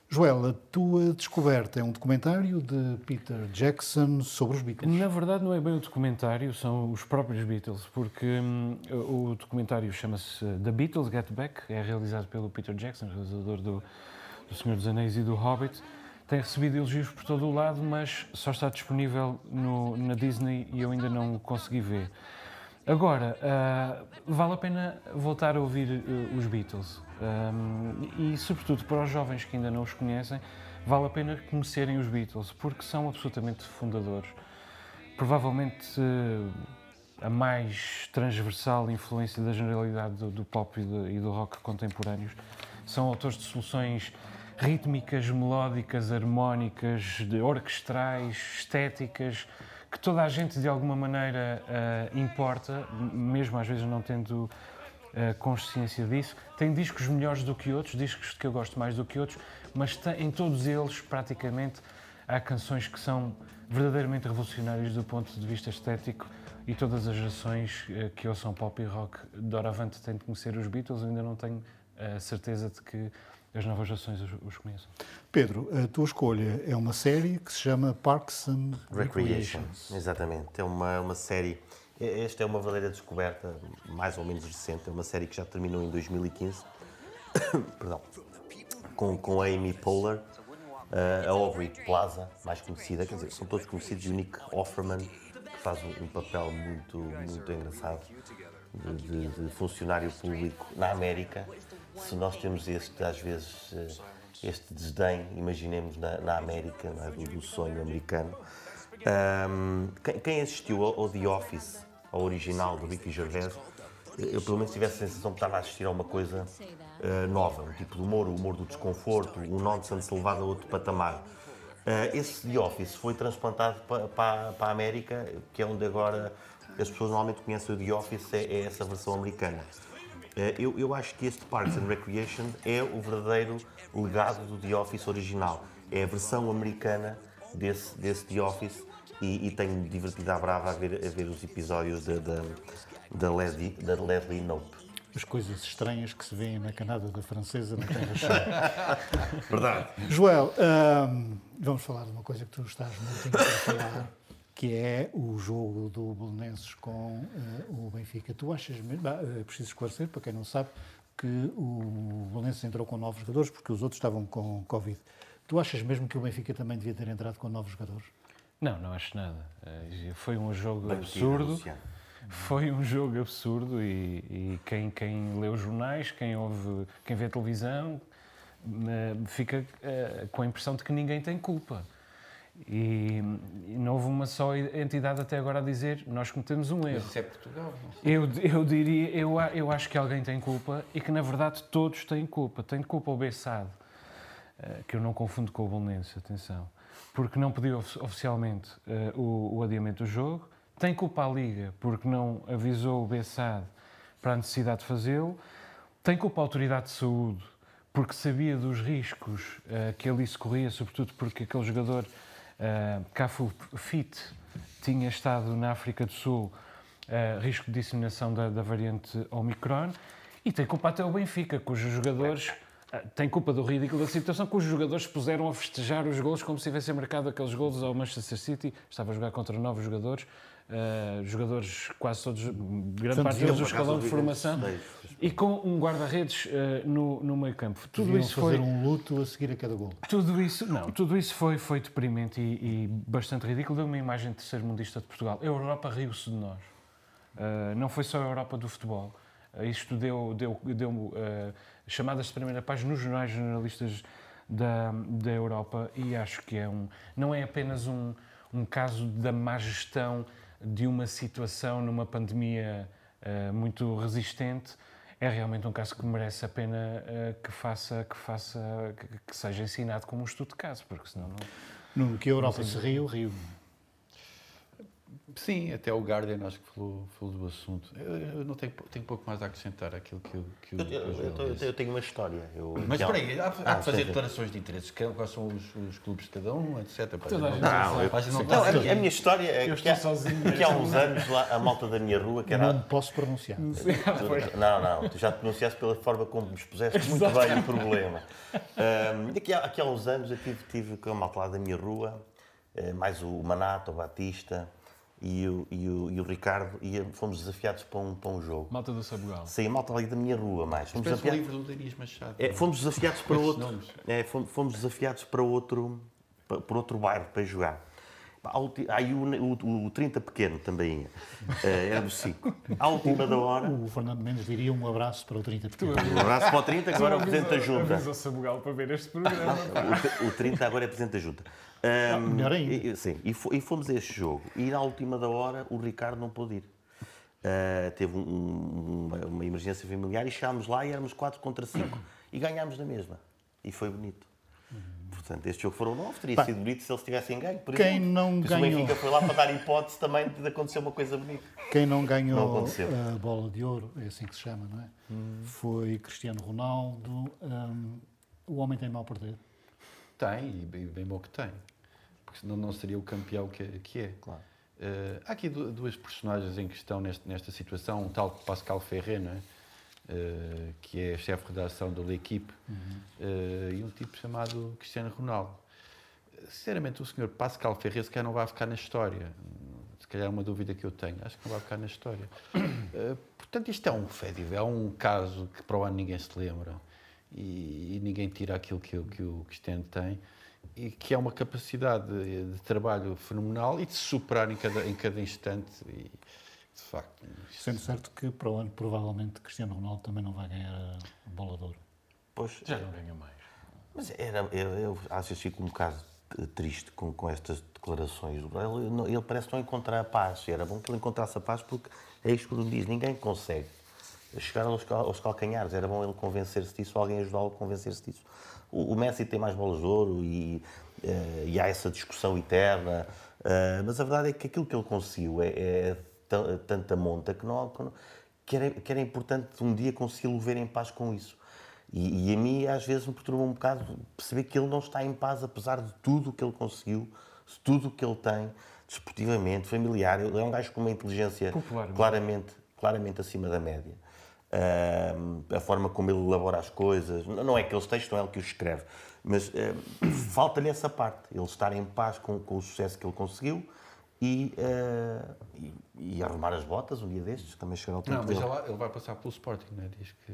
Joel, a tua descoberta é um documentário de Peter Jackson sobre os Beatles. Na verdade, não é bem o documentário, são os próprios Beatles, porque hum, o documentário chama-se The Beatles Get Back, é realizado pelo Peter Jackson, realizador do, do Senhor dos Anéis e do Hobbit. Tem recebido elogios por todo o lado, mas só está disponível no, na Disney e eu ainda não o consegui ver. Agora, uh, vale a pena voltar a ouvir uh, os Beatles. Um, e, sobretudo, para os jovens que ainda não os conhecem, vale a pena conhecerem os Beatles, porque são absolutamente fundadores. Provavelmente uh, a mais transversal influência da generalidade do, do pop e do, e do rock contemporâneos. São autores de soluções rítmicas, melódicas, harmónicas, de orquestrais, estéticas, que toda a gente de alguma maneira uh, importa, mesmo às vezes não tendo uh, consciência disso. Tem discos melhores do que outros, discos que eu gosto mais do que outros, mas tem, em todos eles, praticamente, há canções que são verdadeiramente revolucionárias do ponto de vista estético e todas as gerações uh, que ouçam pop e rock doravante têm de conhecer os Beatles. Eu ainda não tenho a certeza de que as novas gerações os, conheçam. Pedro, a tua escolha é uma série que se chama Parks and Recreation. Exatamente, é uma, uma série. Esta é uma verdadeira descoberta, mais ou menos recente. É uma série que já terminou em 2015. Perdão. Com, com a Amy Poehler, a Aubrey Plaza, mais conhecida, quer dizer, são todos conhecidos, e o Nick Offerman, que faz um, um papel muito, muito engraçado de, de, de funcionário público na América se nós temos este, às vezes, eh, este desdém, imaginemos na, na América, é? do, do, sonho americano. Um, quem, quem, assistiu ao, The Office, ao original do Ricky Gervais, eu pelo menos tive a sensação que estava a assistir a uma coisa uh, nova, um tipo de humor, o humor do desconforto, o nonsense levado a outro patamar. Uh, esse The Office foi transplantado para, para, para a América, que é onde agora as pessoas normalmente conhecem o The Office, é, é essa versão americana. Eh, eu, eu acho que este Parks and Recreation é o verdadeiro legado do The Office original. É a versão americana desse, desse The Office e, e tenho-me divertido à brava a ver, a ver os episódios da, da, da, Leslie, da Leslie Knope. As coisas estranhas que se vêem na Canada da Francesa na Terra Cheia. Verdade. Joel, um, vamos falar de uma coisa que tu estás muito interessado que é o jogo do Belenenses com uh, o Benfica. Tu achas mesmo, é preciso esclarecer, para quem não sabe, que o Belenenses entrou com novos jogadores porque os outros estavam com Covid. Tu achas mesmo que o Benfica também devia ter entrado com novos jogadores? Não, não acho nada. Eh, foi um jogo Bem absurdo. Foi um jogo absurdo e, e, quem, quem lê os jornais, quem ouve, quem vê a televisão, fica uh, com a impressão de que ninguém tem culpa. E, e, não houve uma só entidade até agora a dizer nós cometemos um erro. Isso é Portugal. Eu, eu diria, eu, eu acho que alguém tem culpa e que na verdade todos têm culpa. Tem culpa o Bessado, eh, que eu não confundo com o Bolonense, atenção, porque não pediu oficialmente uh, o, o, adiamento do jogo. Tem culpa a Liga, porque não avisou o Bessado para a necessidade de fazê-lo. Tem culpa a autoridade de saúde porque sabia dos riscos uh, que ali se corria, sobretudo porque aquele jogador uh, Cafu Fit tinha estado na África do Sul, uh, risco de disseminação da, da, variante Omicron, e tem culpa até o Benfica, cujos jogadores. Uh, tem culpa do ridículo da situação, cujos jogadores se puseram a festejar os gols como se tivessem marcado aqueles gols ao Manchester City. Estava a jogar contra novos jogadores jogadores quase todos, grande parte deles do escalão de formação, e com um guarda-redes uh, no, no meio campo. Tudo Deviam isso fazer foi um luto a seguir a cada gol. Tudo isso, não, tudo isso foi, foi deprimente e, e bastante ridículo. Deu uma imagem de terceiro mundista de Portugal. A Europa riu-se de nós. Uh, não foi só a Europa do futebol. isto deu, deu, deu chamadas de primeira página nos jornais jornalistas da, da Europa e acho que é um, não é apenas um, um caso da má gestão de uma situação numa pandemia uh, muito resistente é realmente um caso que merece a pena uh, que faça que faça que, que, seja ensinado como um estudo de caso porque senão não, no que a Europa se riu riu Sim, até o Guardian acho que falou, falou do assunto. Eu, eu não tenho, tenho pouco mais a acrescentar aquilo que, que eu, eu, eu, eu, tenho uma história. Mas espera aí, há, há ah, de fazer declarações de interesses. Quais são os, os, clubes de cada um, etc. Não, não, não, não, a, a minha história é que, há, que há uns anos lá, a malta da minha rua que era... Não posso pronunciar. Não, não, tu já te pronunciaste pela forma como me expuseste muito bem o problema. Um, aqui, há, aqui há uns anos eu tive, tive com a malta lá da minha rua, eh, mais o Manato, o Batista e o, e o, e o Ricardo e fomos desafiados para um, para um jogo. Malta do Sabugal. Sim, a malta ali da minha rua mais. Fomos desafiados... livro do Darias Machado. É, fomos desafiados para outro. É, fomos desafiados para outro, para outro bairro para jogar. Aí o, o, o 30 pequeno também ia. Uh, era do 5. À última da hora. O, Fernando Mendes diria um abraço para o 30 pequeno. Um abraço para o 30, que agora é o Presidente da Junta. Avisa o Sabugal para ver este programa. o, o 30 agora é Presidente da Junta. Um, ah, melhor ainda. E, sim, e, e, fomos a este jogo. E na última da hora o Ricardo não pôde ir. Uh, teve um, uma, uma, emergência familiar e chegámos lá e éramos 4 contra 5 e ganhámos na mesma. E foi bonito. Portanto, este jogo foram 9, teria Pá, sido bonito se eles tivessem ganho. Por quem exemplo. não ganhou... o Benfica foi lá para dar hipótese também de acontecer uma coisa bonita. Quem não ganhou não a bola de ouro, é assim que se chama, não é? Hum. Foi Cristiano Ronaldo. Um, o homem tem mal perder. Tem, e bem, bem bom que tem porque senão não seria o campeão que, que é. Claro. Uh, há aqui duas personagens em questão nesta, nesta situação, um tal Pascal Ferré, não é? Uh, que é chefe de redação da L'Equipe, uhum. uh, e um tipo chamado Cristiano Ronaldo. Sinceramente, o senhor Pascal Ferré se calhar não vai ficar na história. Se calhar é uma dúvida que eu tenho. Acho que não vai ficar na história. Uh, portanto, isto é um fédivo, é um caso que para o ano ninguém se lembra e, e ninguém tira aquilo que, que o Cristiano tem e que é uma capacidade de, de, trabalho fenomenal e de se superar em cada, em cada instante. E, de facto. Sendo certo que para o ano, provavelmente, Cristiano Ronaldo também não vai ganhar a bola de ouro. Pois, já não ganha mais. Mas era, eu, eu às vezes fico um bocado triste com, com estas declarações. Ele, ele parece não encontrar a paz. Era bom que ele encontrasse a paz porque é isto que ele diz: ninguém consegue chegar aos, aos calcanhares. Era bom ele convencer-se disso, alguém ajudá-lo a convencer-se disso. O, Messi tem mais bolas de ouro e, uh, e há essa discussão eterna, uh, mas a verdade é que aquilo que ele conseguiu é, é tanta monta que, não, que, era, que era importante um dia consegui-lo ver em paz com isso. E, e, a mim, às vezes, me perturba um bocado perceber que ele não está em paz, apesar de tudo o que ele conseguiu, de tudo o que ele tem, desportivamente, familiar. Ele é um gajo com uma inteligência claramente, claramente acima da média a forma como ele elabora as coisas. Não é aqueles textos, não é ele que os escreve, mas falta-lhe essa parte, ele estar em paz com, com, o sucesso que ele conseguiu e, uh, e, e, arrumar as botas um dia destes, também chegar ao tempo Não, mas ele, ele vai passar pelo Sporting, não é? Diz que...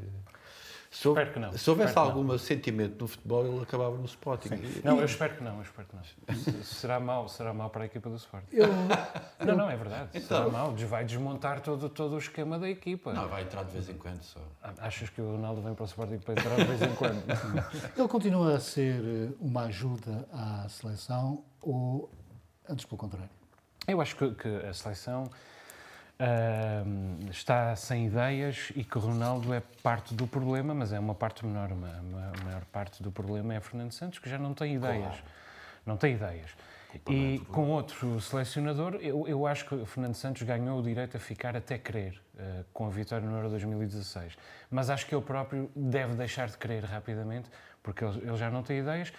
Se, espero que não. Se houvesse algum sentimento no futebol, ele acabava no Sporting. Sim. Não, eu espero que não, eu espero que não. será mau, será mau para a equipa do Sporting. Eu... Não, não, é verdade. Então... Será mau. Vai desmontar todo, todo o esquema da equipa. Não, vai entrar de vez em quando só. Ah, achas que o Ronaldo vem para o Sporting para entrar de vez em quando? ele continua a ser eh, uma ajuda à seleção ou, antes pelo contrário? Eu acho que, que a seleção Uh, está sem ideias e que Ronaldo é parte do problema, mas é uma parte menor. Uma, a maior parte do problema é Fernando Santos, que já não tem ideias. Claro. Não tem ideias. E com outro selecionador, eu, eu acho que o Fernando Santos ganhou o direito a ficar até querer, uh, com a vitória no Euro 2016. Mas acho que ele próprio deve deixar de querer rapidamente, porque ele, ele já não tem ideias.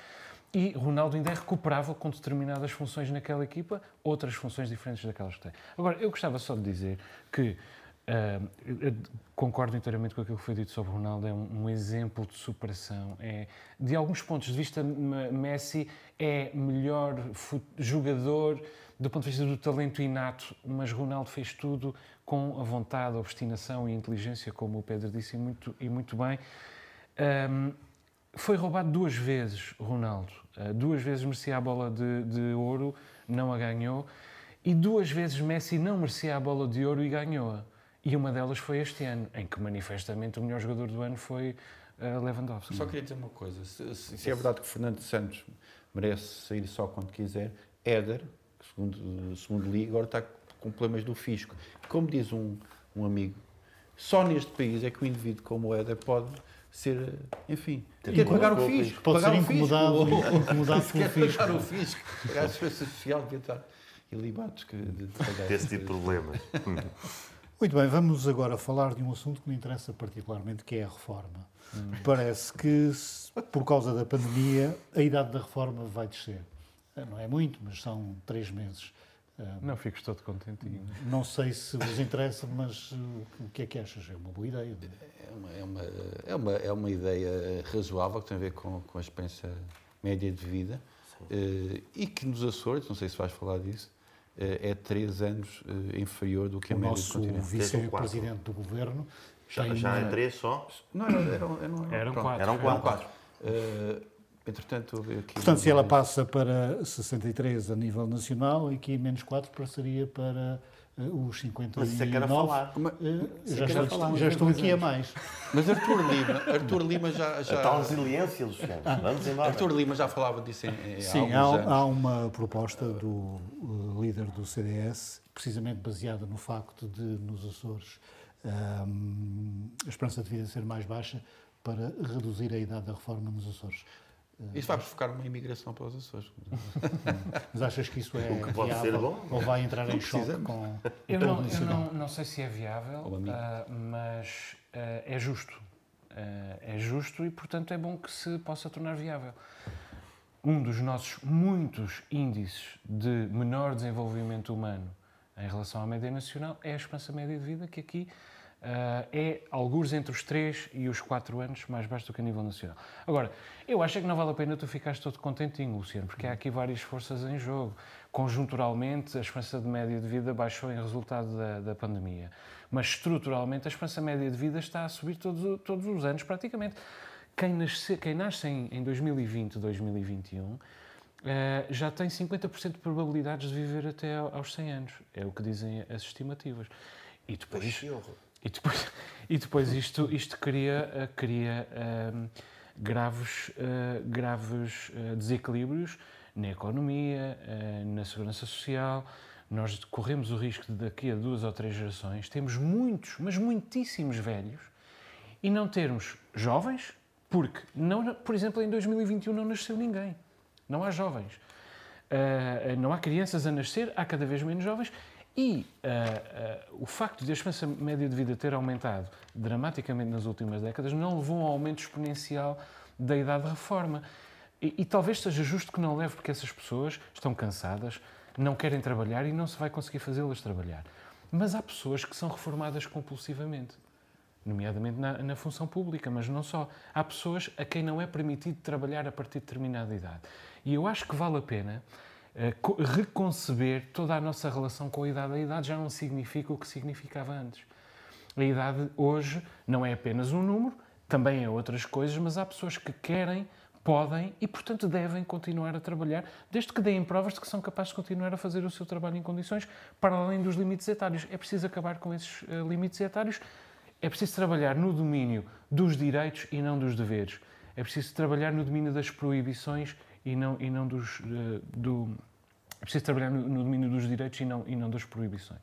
E Ronaldo ainda é recuperável com determinadas funções naquela equipa, outras funções diferentes daquelas que tem. Agora, eu gostava só de dizer que Uh, concordo inteiramente com aquilo que foi dito sobre Ronaldo, é um, um, exemplo de superação. É, de alguns pontos de vista, Messi é melhor jogador do ponto de vista do talento inato, mas Ronaldo fez tudo com a vontade, a obstinação e a inteligência, como o Pedro disse, e muito, e muito bem. Um, foi roubado duas vezes, Ronaldo. Uh, duas vezes merecia a bola de, de ouro, não a ganhou. E duas vezes Messi não merecia a bola de ouro e ganhou-a. E uma delas foi este ano, em que manifestamente o melhor jogador do ano foi uh, Lewandowski. Só queria dizer uma coisa: se, se, se, é verdade que Fernando Santos merece sair só quando quiser, Éder, segundo, segundo li, agora está com problemas do fisco. Como diz um, um amigo, só neste país é que um indivíduo como o Éder pode ser, enfim, quer pagar o fisco. Pode pagar ser incomodado, o fisco, incomodado pelo fisco. pagar o fisco. Pagar a segurança social devia estar ilibados que de, de pagar. Esse tipo de problemas. Muito bem, vamos agora falar de um assunto que me interessa particularmente, que é a reforma. Hum. Parece que, por causa da pandemia, a idade da reforma vai descer. Eh, não é muito, mas são três meses. Eh, não fico todo contentinho. Não sei se vos interessa, mas eh, o que é que achas? É uma boa ideia. É uma, é uma, é uma, é uma ideia razoável que tem a ver com, com a experiência média de vida uh, e que nos Açores, não sei se vais falar disso, é três anos eh, inferior do que a o média do continente. O nosso vice-presidente do governo já, já é três só? Não, eram, eram, eram, eram quatro. Eram quatro. Eram quatro. Entretanto, aqui Portanto, se ela passa para 63 a nível nacional, aqui menos 4 passaria para uh, os 59. Mas isso é que era falar. Uh, já, estou, falar, já estou aqui a mais. Mas Artur Lima, Artur Lima já... já... A tal resiliência, Luciano. Ah. Vamos embora. Artur Lima já falava disso em, em Sim, há, há, uma proposta do uh, líder do CDS, precisamente baseada no facto de, nos Açores, um, a esperança de vida ser mais baixa para reduzir a idade da reforma nos Açores. Isso vai provocar uma imigração para os Açores. Mas achas que isso é o que pode viável, ser bom? ou vai entrar em choque com eu não, eu não, não sei se é viável, uh, mas uh, é justo. Uh, é justo e, portanto, é bom que se possa tornar viável. Um dos nossos muitos índices de menor desenvolvimento humano em relação à média nacional é a esperança média de vida, que aqui Uh, é alguns entre os 3 e os 4 anos mais baixo do que a nível nacional. Agora, eu acho que não vale a pena tu ficares todo contentinho, Luciano, porque há aqui várias forças em jogo. Conjunturalmente, a esperança de média de vida baixou em resultado da, da pandemia, mas estruturalmente a esperança média de vida está a subir todos, todos os anos, praticamente. Quem nasce, quem nasce em, em 2020, 2021, uh, já tem 50% de probabilidades de viver até aos 100 anos, é o que dizem as estimativas. E depois... E depois, e depois isto, isto cria, eh, cria um, ehm, graves, uh, graves uh, desequilíbrios na economia, uh, na segurança social. Nós corremos o risco de daqui a duas ou três gerações termos muitos, mas muitíssimos velhos e não termos jovens, porque, não, por exemplo, em 2021 não nasceu ninguém. Não há jovens. não há crianças a nascer, há cada vez menos jovens e uh, uh, o facto de a esperança média de vida ter aumentado dramaticamente nas últimas décadas não levou a um aumento exponencial da idade de reforma. E, e, talvez seja justo que não leve, porque essas pessoas estão cansadas, não querem trabalhar e não se vai conseguir fazê-las trabalhar. Mas há pessoas que são reformadas compulsivamente, nomeadamente na, na função pública, mas não só. Há pessoas a quem não é permitido trabalhar a partir de determinada idade. E eu acho que vale a pena reconceber toda a nossa relação com a idade. A idade já não significa o que significava antes. A idade hoje não é apenas um número, também é outras coisas, mas há pessoas que querem, podem e, portanto, devem continuar a trabalhar, desde que deem provas de que são capazes de continuar a fazer o seu trabalho em condições para além dos limites etários. É preciso acabar com esses uh, limites etários. É preciso trabalhar no domínio dos direitos e não dos deveres. É preciso trabalhar no domínio das proibições e não, e não dos, uh, do... É preciso trabalhar no, no, domínio dos direitos e não, e não das proibições.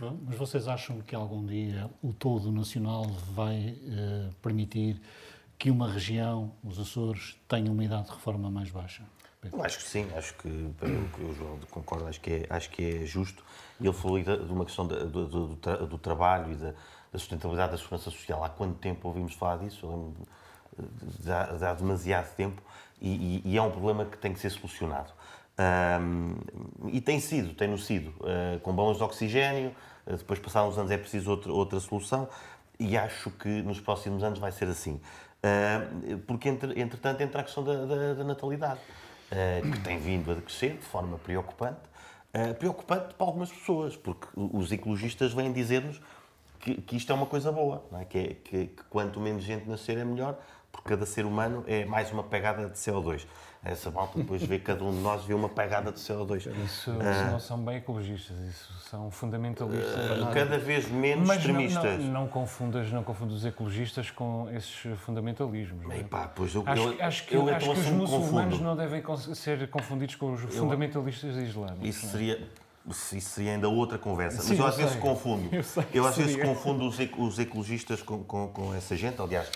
Mas vocês acham que algum dia o todo nacional vai uh, permitir que uma região, os Açores, tenha uma idade de reforma mais baixa? Eu acho que sim, acho que eu, João, concordo, acho que é, acho que é justo. Ele falou de uma questão do, do, do, do trabalho e da, da, sustentabilidade da segurança social. Há quanto tempo ouvimos falar disso? Eu lembro de, há, de há demasiado tempo e, e, e, é um problema que tem que ser solucionado. Um, e tem sido, tem-no sido, uh, com balões de oxigênio, uh, depois passados uns anos é preciso outra, outra solução e acho que nos próximos anos vai ser assim. Uh, porque, entre, entretanto, entra a questão da, da, da natalidade, que tem vindo a crescer de forma preocupante. preocupante para algumas pessoas, porque os ecologistas vêm dizer-nos que, que, isto é uma coisa boa, é? Que, é, que, que quanto menos gente nascer é melhor, porque cada ser humano é mais uma pegada de CO2 essa malta depois vê cada um de nós vê uma pegada de CO2. Isso, isso não ah. são bem ecologistas, isso são fundamentalistas. Uh, cada vez menos Mas extremistas. Não, não, não, confundas, não confundas os ecologistas com esses fundamentalismos. Não é? Epá, pois eu, acho, eu, acho que, eu, acho que os muçulmanos confundo. não devem ser confundidos com os fundamentalistas islâmicos. Isso seria isso seria ainda outra conversa. Sim, Mas eu, às vezes confundo. Eu, eu às vezes confundo os, ecologistas com, com, com, essa gente. Aliás,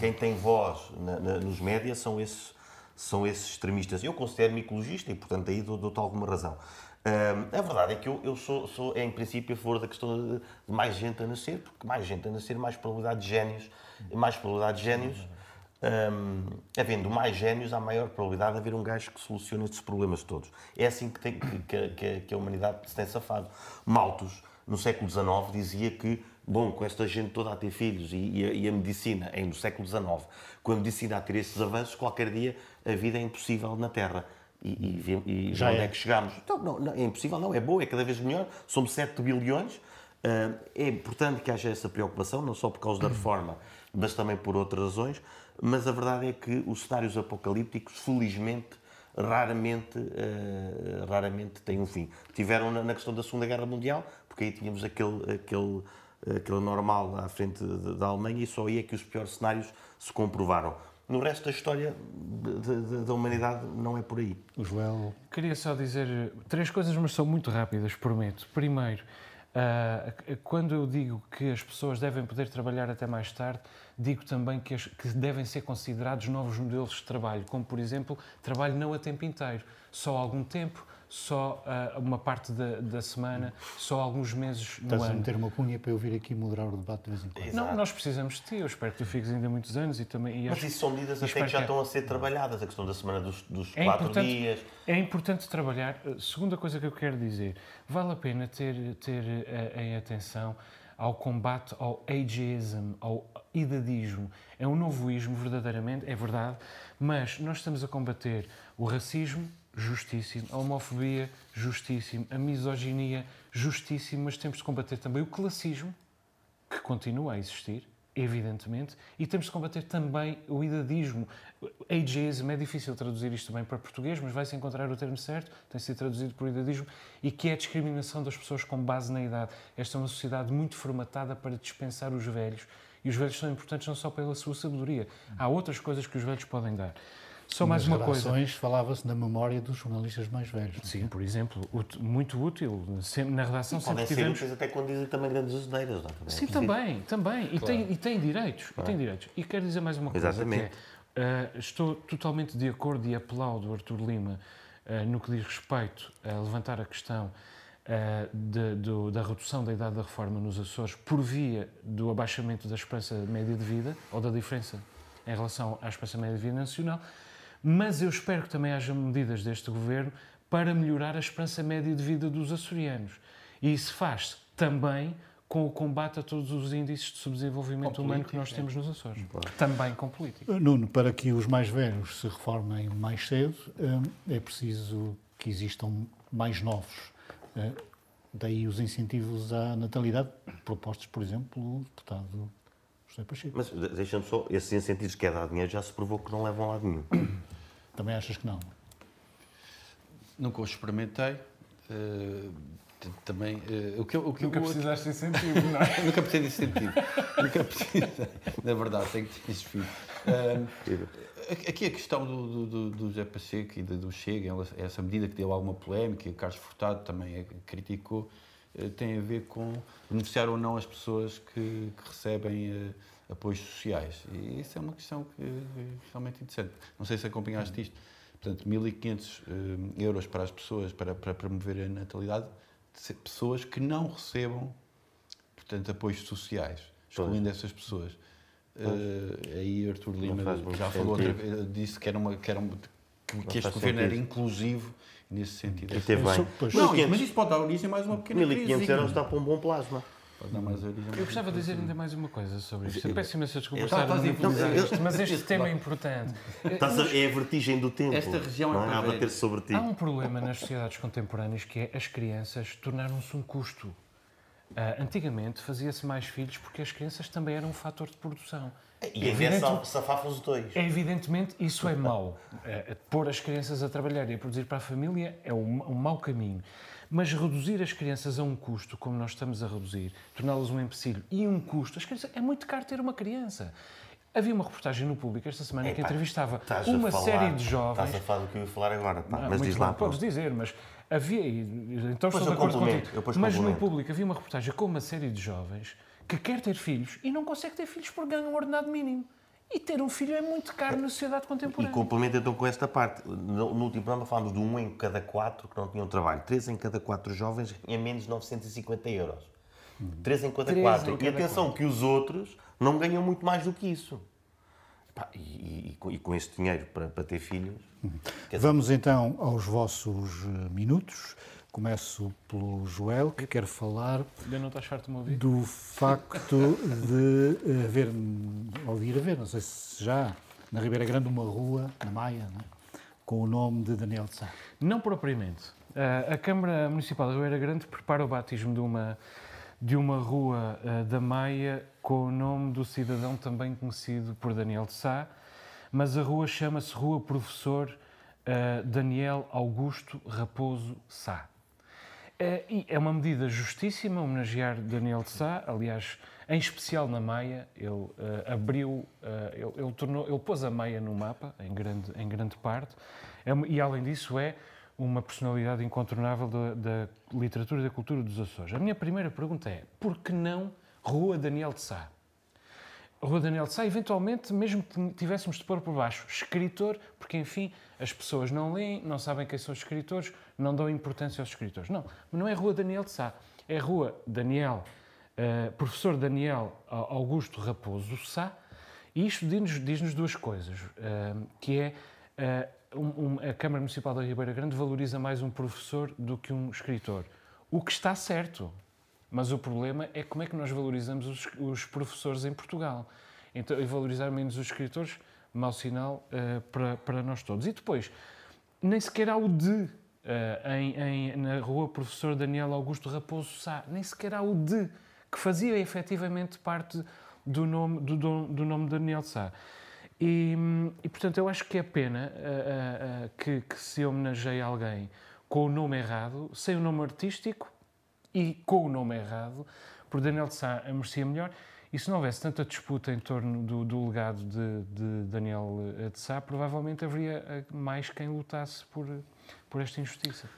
quem tem voz na, na, nos médias são esses são esses extremistas. Eu considero-me ecologista e, portanto, aí dou-te alguma razão. Um, a verdade é que eu, eu sou, sou, em princípio, a favor da questão de, de, mais gente a nascer, porque mais gente a nascer, mais probabilidade de génios, mais probabilidade de génios. Um, havendo mais génios, há maior probabilidade de haver um gajo que solucione estes problemas todos. É assim que, tem, que, que, que a humanidade se tem safado. Malthus, no século XIX, dizia que bom, com esta gente toda a ter filhos e, e, a, e a, medicina, em no século XIX, com a medicina a ter esses avanços, qualquer dia a vida é impossível na Terra. E, e já onde é. é que chegamos? Então, não, não, é impossível, não, é boa, é cada vez melhor. Somos 7 bilhões. Uh, é importante que haja essa preocupação, não só por causa da reforma, mas também por outras razões. Mas a verdade é que os cenários apocalípticos, felizmente, raramente, uh, raramente têm um fim. Tiveram na, na, questão da Segunda Guerra Mundial, porque aí tínhamos aquele, aquele aquele normal à frente da Alemanha, e só aí é que os piores cenários se comprovaram. No resto da história da humanidade não é por aí. O Joel. Queria só dizer três coisas, mas são muito rápidas, prometo. Primeiro, uh, quando eu digo que as pessoas devem poder trabalhar até mais tarde, digo também que, as, que devem ser considerados novos modelos de trabalho, como por exemplo, trabalho não a tempo inteiro, só algum tempo, só uh, uma parte da, da, semana, só alguns meses no Estás ano. Estás a meter uma cunha para eu vir aqui moderar o debate de vez em quando. Exato. Não, nós precisamos de ti. Eu espero que tu fiques ainda muitos anos e também... E Mas isso são medidas até que já que... estão a ser trabalhadas, a questão da semana dos, dos é quatro dias. É importante trabalhar. Segunda coisa que eu quero dizer, vale a pena ter, ter uh, em atenção ao combate ao ageism, ao idadismo. É um novo ismo, verdadeiramente, é verdade, mas nós estamos a combater o racismo, justíssimo. A homofobia, justíssimo. A misoginia, justíssimo. Mas temos de combater também o classismo, que continua a existir, evidentemente, e temos de combater também o idadismo. Ageism, é difícil traduzir isto bem para português, mas vai-se encontrar o termo certo, tem sido traduzido por idadismo, e que é a discriminação das pessoas com base na idade. Esta é uma sociedade muito formatada para dispensar os velhos, e os velhos são importantes não só pela sua sabedoria, há outras coisas que os velhos podem dar. Só mais uma coisa. falava-se na memória dos jornalistas mais velhos. Sim, por exemplo, muito útil. Sempre, na redação e sempre tivemos... ser até quando dizem também grandes asneiras. Não? É? Sim, também, também. E, claro. tem, e tem direitos. Claro. E tem direitos. E quero dizer mais uma coisa. Exatamente. Que é, uh, estou totalmente de acordo e aplaudo Artur Lima uh, no que diz respeito a levantar a questão uh, de, do, da redução da idade da reforma nos Açores por via do abaixamento da esperança média de vida, ou da diferença em relação à esperança média de vida nacional, mas eu espero que também haja medidas deste governo para melhorar a esperança média de vida dos açorianos. E isso faz também com o combate a todos os índices de subdesenvolvimento com humano que nós temos nos Açores. Claro. Também com política. Nuno, para que os mais velhos se reformem mais cedo, é preciso que existam mais novos. Hum, daí os incentivos à natalidade, propostos, por exemplo, pelo deputado José Pacheco. Mas deixa-me só, esses incentivos que é dar dinheiro já se provou que não levam a lado nenhum. Também achas que não? Nunca os experimentei. Uh, também uh, o que, o que nunca o precisaste de incentivo, não é? nunca precisei de incentivo. nunca precisei. Na verdade, tenho que ter filhos. Uh, aqui a questão do, do, do José Pacheco e do Chega, essa medida que deu alguma polémica, o Carlos Furtado também criticou, uh, tem a ver com beneficiar ou não as pessoas que, que recebem apoios sociais. E isso é uma questão que, realmente interessante. Não sei se acompanhaste isto. portanto, 1.500 eh, euros para as pessoas, para, para promover a natalidade, de pessoas que não recebam, portanto, apoios sociais, excluindo essas pessoas. Uh, aí Artur Lima já falou outra disse que, era uma, que, era que, este governo era inclusivo nesse sentido. E teve bem. Não, mas isso pode dar origem a mais uma pequena 1.500 euros está para um bom plasma. Pode dar mais origem. Eu gostava de dizer ainda mais uma coisa sobre isto. Eu peço imensa desculpa estar a monopolizar isto, mas este tema é importante. É a vertigem do tempo. Esta região é não é a bater sobre ti. Há um problema nas sociedades contemporâneas que é as crianças tornaram-se um custo. Uh, antigamente fazia-se mais filhos porque as crianças também eram um fator de produção. E é evidente, safafam os dois. É, evidentemente, isso é mau. É, pôr as crianças a trabalhar e a produzir para a família é um, um mau caminho. Mas reduzir as crianças a um custo, como nós estamos a reduzir, torná-las um empecilho e um custo, as crianças, é muito caro ter uma criança. Havia uma reportagem no público esta semana Ei, que entrevistava uma falar, série de jovens. Estás a falar do que eu ia falar agora, pá, ah, mas diz lá. Podes dizer, mas havia. Então estou de acordo contigo. Mas no público havia uma reportagem com uma série de jovens que quer ter filhos e não consegue ter filhos porque ganha um ordenado mínimo. E ter um filho é muito caro na sociedade contemporânea. E complementa então com esta parte. No, no último programa falámos de um em cada quatro que não tinham trabalho. Três em cada quatro jovens ganham menos de 950 euros. Três em cada Três quatro. Em cada e atenção quatro. que os outros não ganham muito mais do que isso. E, e, e, com este dinheiro para, para ter filhos. Vamos então aos vossos minutos. Começo pelo Joel, que quer falar do facto de haver, ouvir haver, não sei se já, na Ribeira Grande, uma rua, na Maia, é? com o nome de Daniel de Sá. Não propriamente. A Câmara Municipal da Ribeira Grande prepara o batismo de uma, de uma rua da Maia com o nome do cidadão também conhecido por Daniel de Sá, mas a rua chama-se Rua Professor Daniel Augusto Raposo Sá. É, é uma medida justíssima homenagear Daniel de Sá, aliás, em especial na Maia, ele uh, abriu, uh, ele, ele, tornou, ele pôs a Maia no mapa, em grande, em grande parte, é, e além disso é uma personalidade incontornável da, da, literatura e da cultura dos Açores. A minha primeira pergunta é, por que não Rua Daniel de Sá? Rua Daniel de Sá, eventualmente, mesmo que tivéssemos de pôr por baixo escritor, porque, enfim, as pessoas não leem, não sabem quem são os escritores, não dão importância aos escritores. Não, mas não é Rua Daniel de Sá, é Rua Daniel, uh, professor Daniel Augusto Raposo Sá, e isto diz-nos diz duas coisas, uh, que é uh, um, um, a Câmara Municipal da Ribeira Grande valoriza mais um professor do que um escritor, o que está certo, mas o problema é como é que nós valorizamos os, os professores em Portugal. Então, e valorizar menos os escritores, mau sinal uh, para, para nós todos. E depois, nem sequer há o de uh, em, em, na rua Professor Daniel Augusto Raposo Sá, nem sequer há o de, que fazia efetivamente parte do nome, do, do nome Daniel Sá. E, e, portanto, eu acho que é pena uh, que, que se homenageie alguém com o nome errado, sem o nome artístico, e com o nome errado, por Daniel de Sá merecia melhor. E se não houvesse tanta disputa em torno do, do legado de, de, Daniel de Sá, provavelmente haveria eh, mais quem lutasse por, por esta injustiça.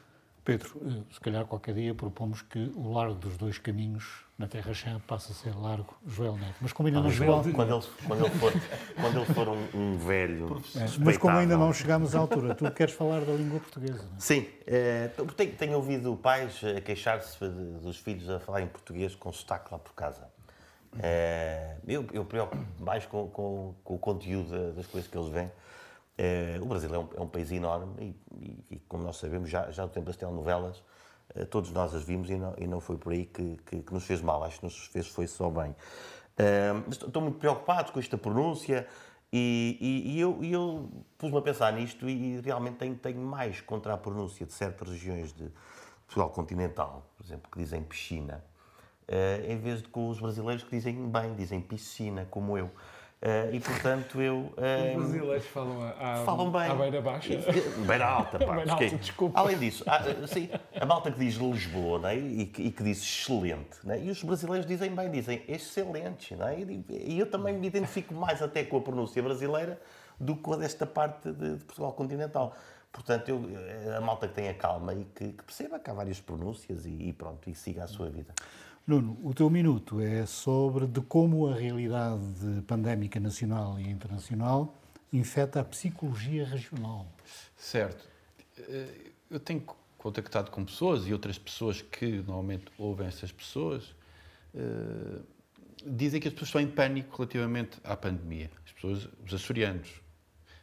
Pedro, eh, se calhar qualquer dia propomos que o largo dos dois caminhos na Terra Chã passe a ser largo Joel Neto. Mas como ainda não, Joel, quando, ele, quando, ele for, quando ele for um, um velho. É, mas como ainda não chegamos à altura, tu queres falar da língua portuguesa? Não é? Sim. É, tenho, tenho ouvido pais a queixar-se dos filhos a falar em português com sotaque lá por casa. É, eu, eu preocupo mais com, com, com, o conteúdo das coisas que eles veem. É, o Brasil é um, é um país enorme e, e, e, como nós sabemos, já, já no tempo das telenovelas, todos nós as vimos e não, e não foi por aí que, que, que, nos fez mal, acho que nos fez foi só bem. Mas estou muito preocupado com esta pronúncia e, e eu, eu pus-me a pensar nisto e realmente tenho, tenho mais contra a pronúncia de certas regiões de Portugal continental, por exemplo, que dizem piscina, uh, em vez de com os brasileiros que dizem bem, dizem piscina, como eu. Uh, e portanto eu. Os brasileiros falam, a, a, falam bem. à beira baixa. Beira alta, pá. beira alta, desculpa. Além disso, há, sim, a malta que diz Lisboa né, e, que, e que diz excelente, né, e os brasileiros dizem bem, dizem excelente. Né, e eu também me identifico mais até com a pronúncia brasileira do que com a desta parte de, de Portugal continental. Portanto, eu, a malta que tenha calma e que, que perceba que há várias pronúncias e, e pronto, e siga a sua vida. Nuno, o teu minuto é sobre de como a realidade pandémica nacional e internacional infeta a psicologia regional. Certo. Eh, eu tenho contactado com pessoas e outras pessoas que normalmente ouvem essas pessoas uh, dizem que as pessoas estão em pânico relativamente à pandemia. As pessoas, os açorianos,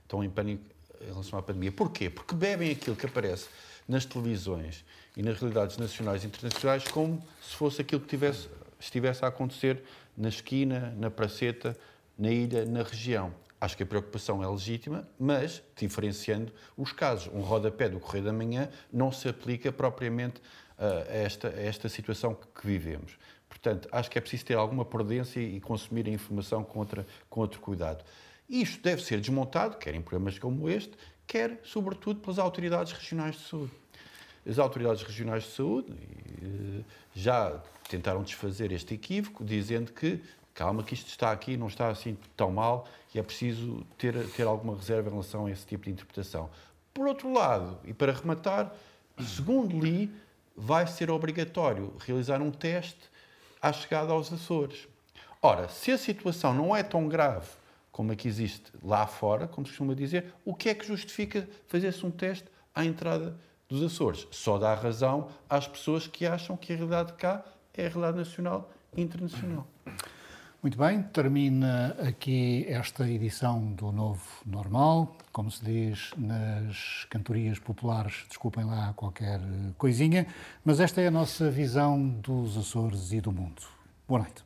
estão em pânico em relação à pandemia. Porquê? Porque bebem aquilo que aparece nas televisões e nas realidades nacionais e internacionais como se fosse aquilo que tivesse, estivesse a acontecer na esquina, na praceta, na ilha, na região. Acho que a preocupação é legítima, mas diferenciando os casos. Um rodapé do Correio da Manhã não se aplica propriamente uh, a, esta, a esta situação que vivemos. Portanto, acho que é preciso ter alguma prudência e consumir a informação com, outra, com outro cuidado. Isto deve ser desmontado, quer em programas como este, quer, sobretudo, pelas autoridades regionais de saúde. As autoridades regionais de saúde uh, já tentaram desfazer este equívoco, dizendo que calma que isto está aqui, não está assim tão mal e é preciso ter, ter alguma reserva em relação a esse tipo de interpretação. Por outro lado, e para rematar, segundo li, vai ser obrigatório realizar um teste à chegada aos Açores. Ora, se a situação não é tão grave como a que existe lá fora, como se costuma dizer, o que é que justifica fazer-se um teste à entrada dos Açores? Só dá razão às pessoas que acham que a realidade cá é a realidade nacional e internacional. Muito bem, termina aqui esta edição do Novo Normal. Como se diz nas cantorias populares, desculpem lá qualquer coisinha, mas esta é a nossa visão dos Açores e do mundo. Boa noite.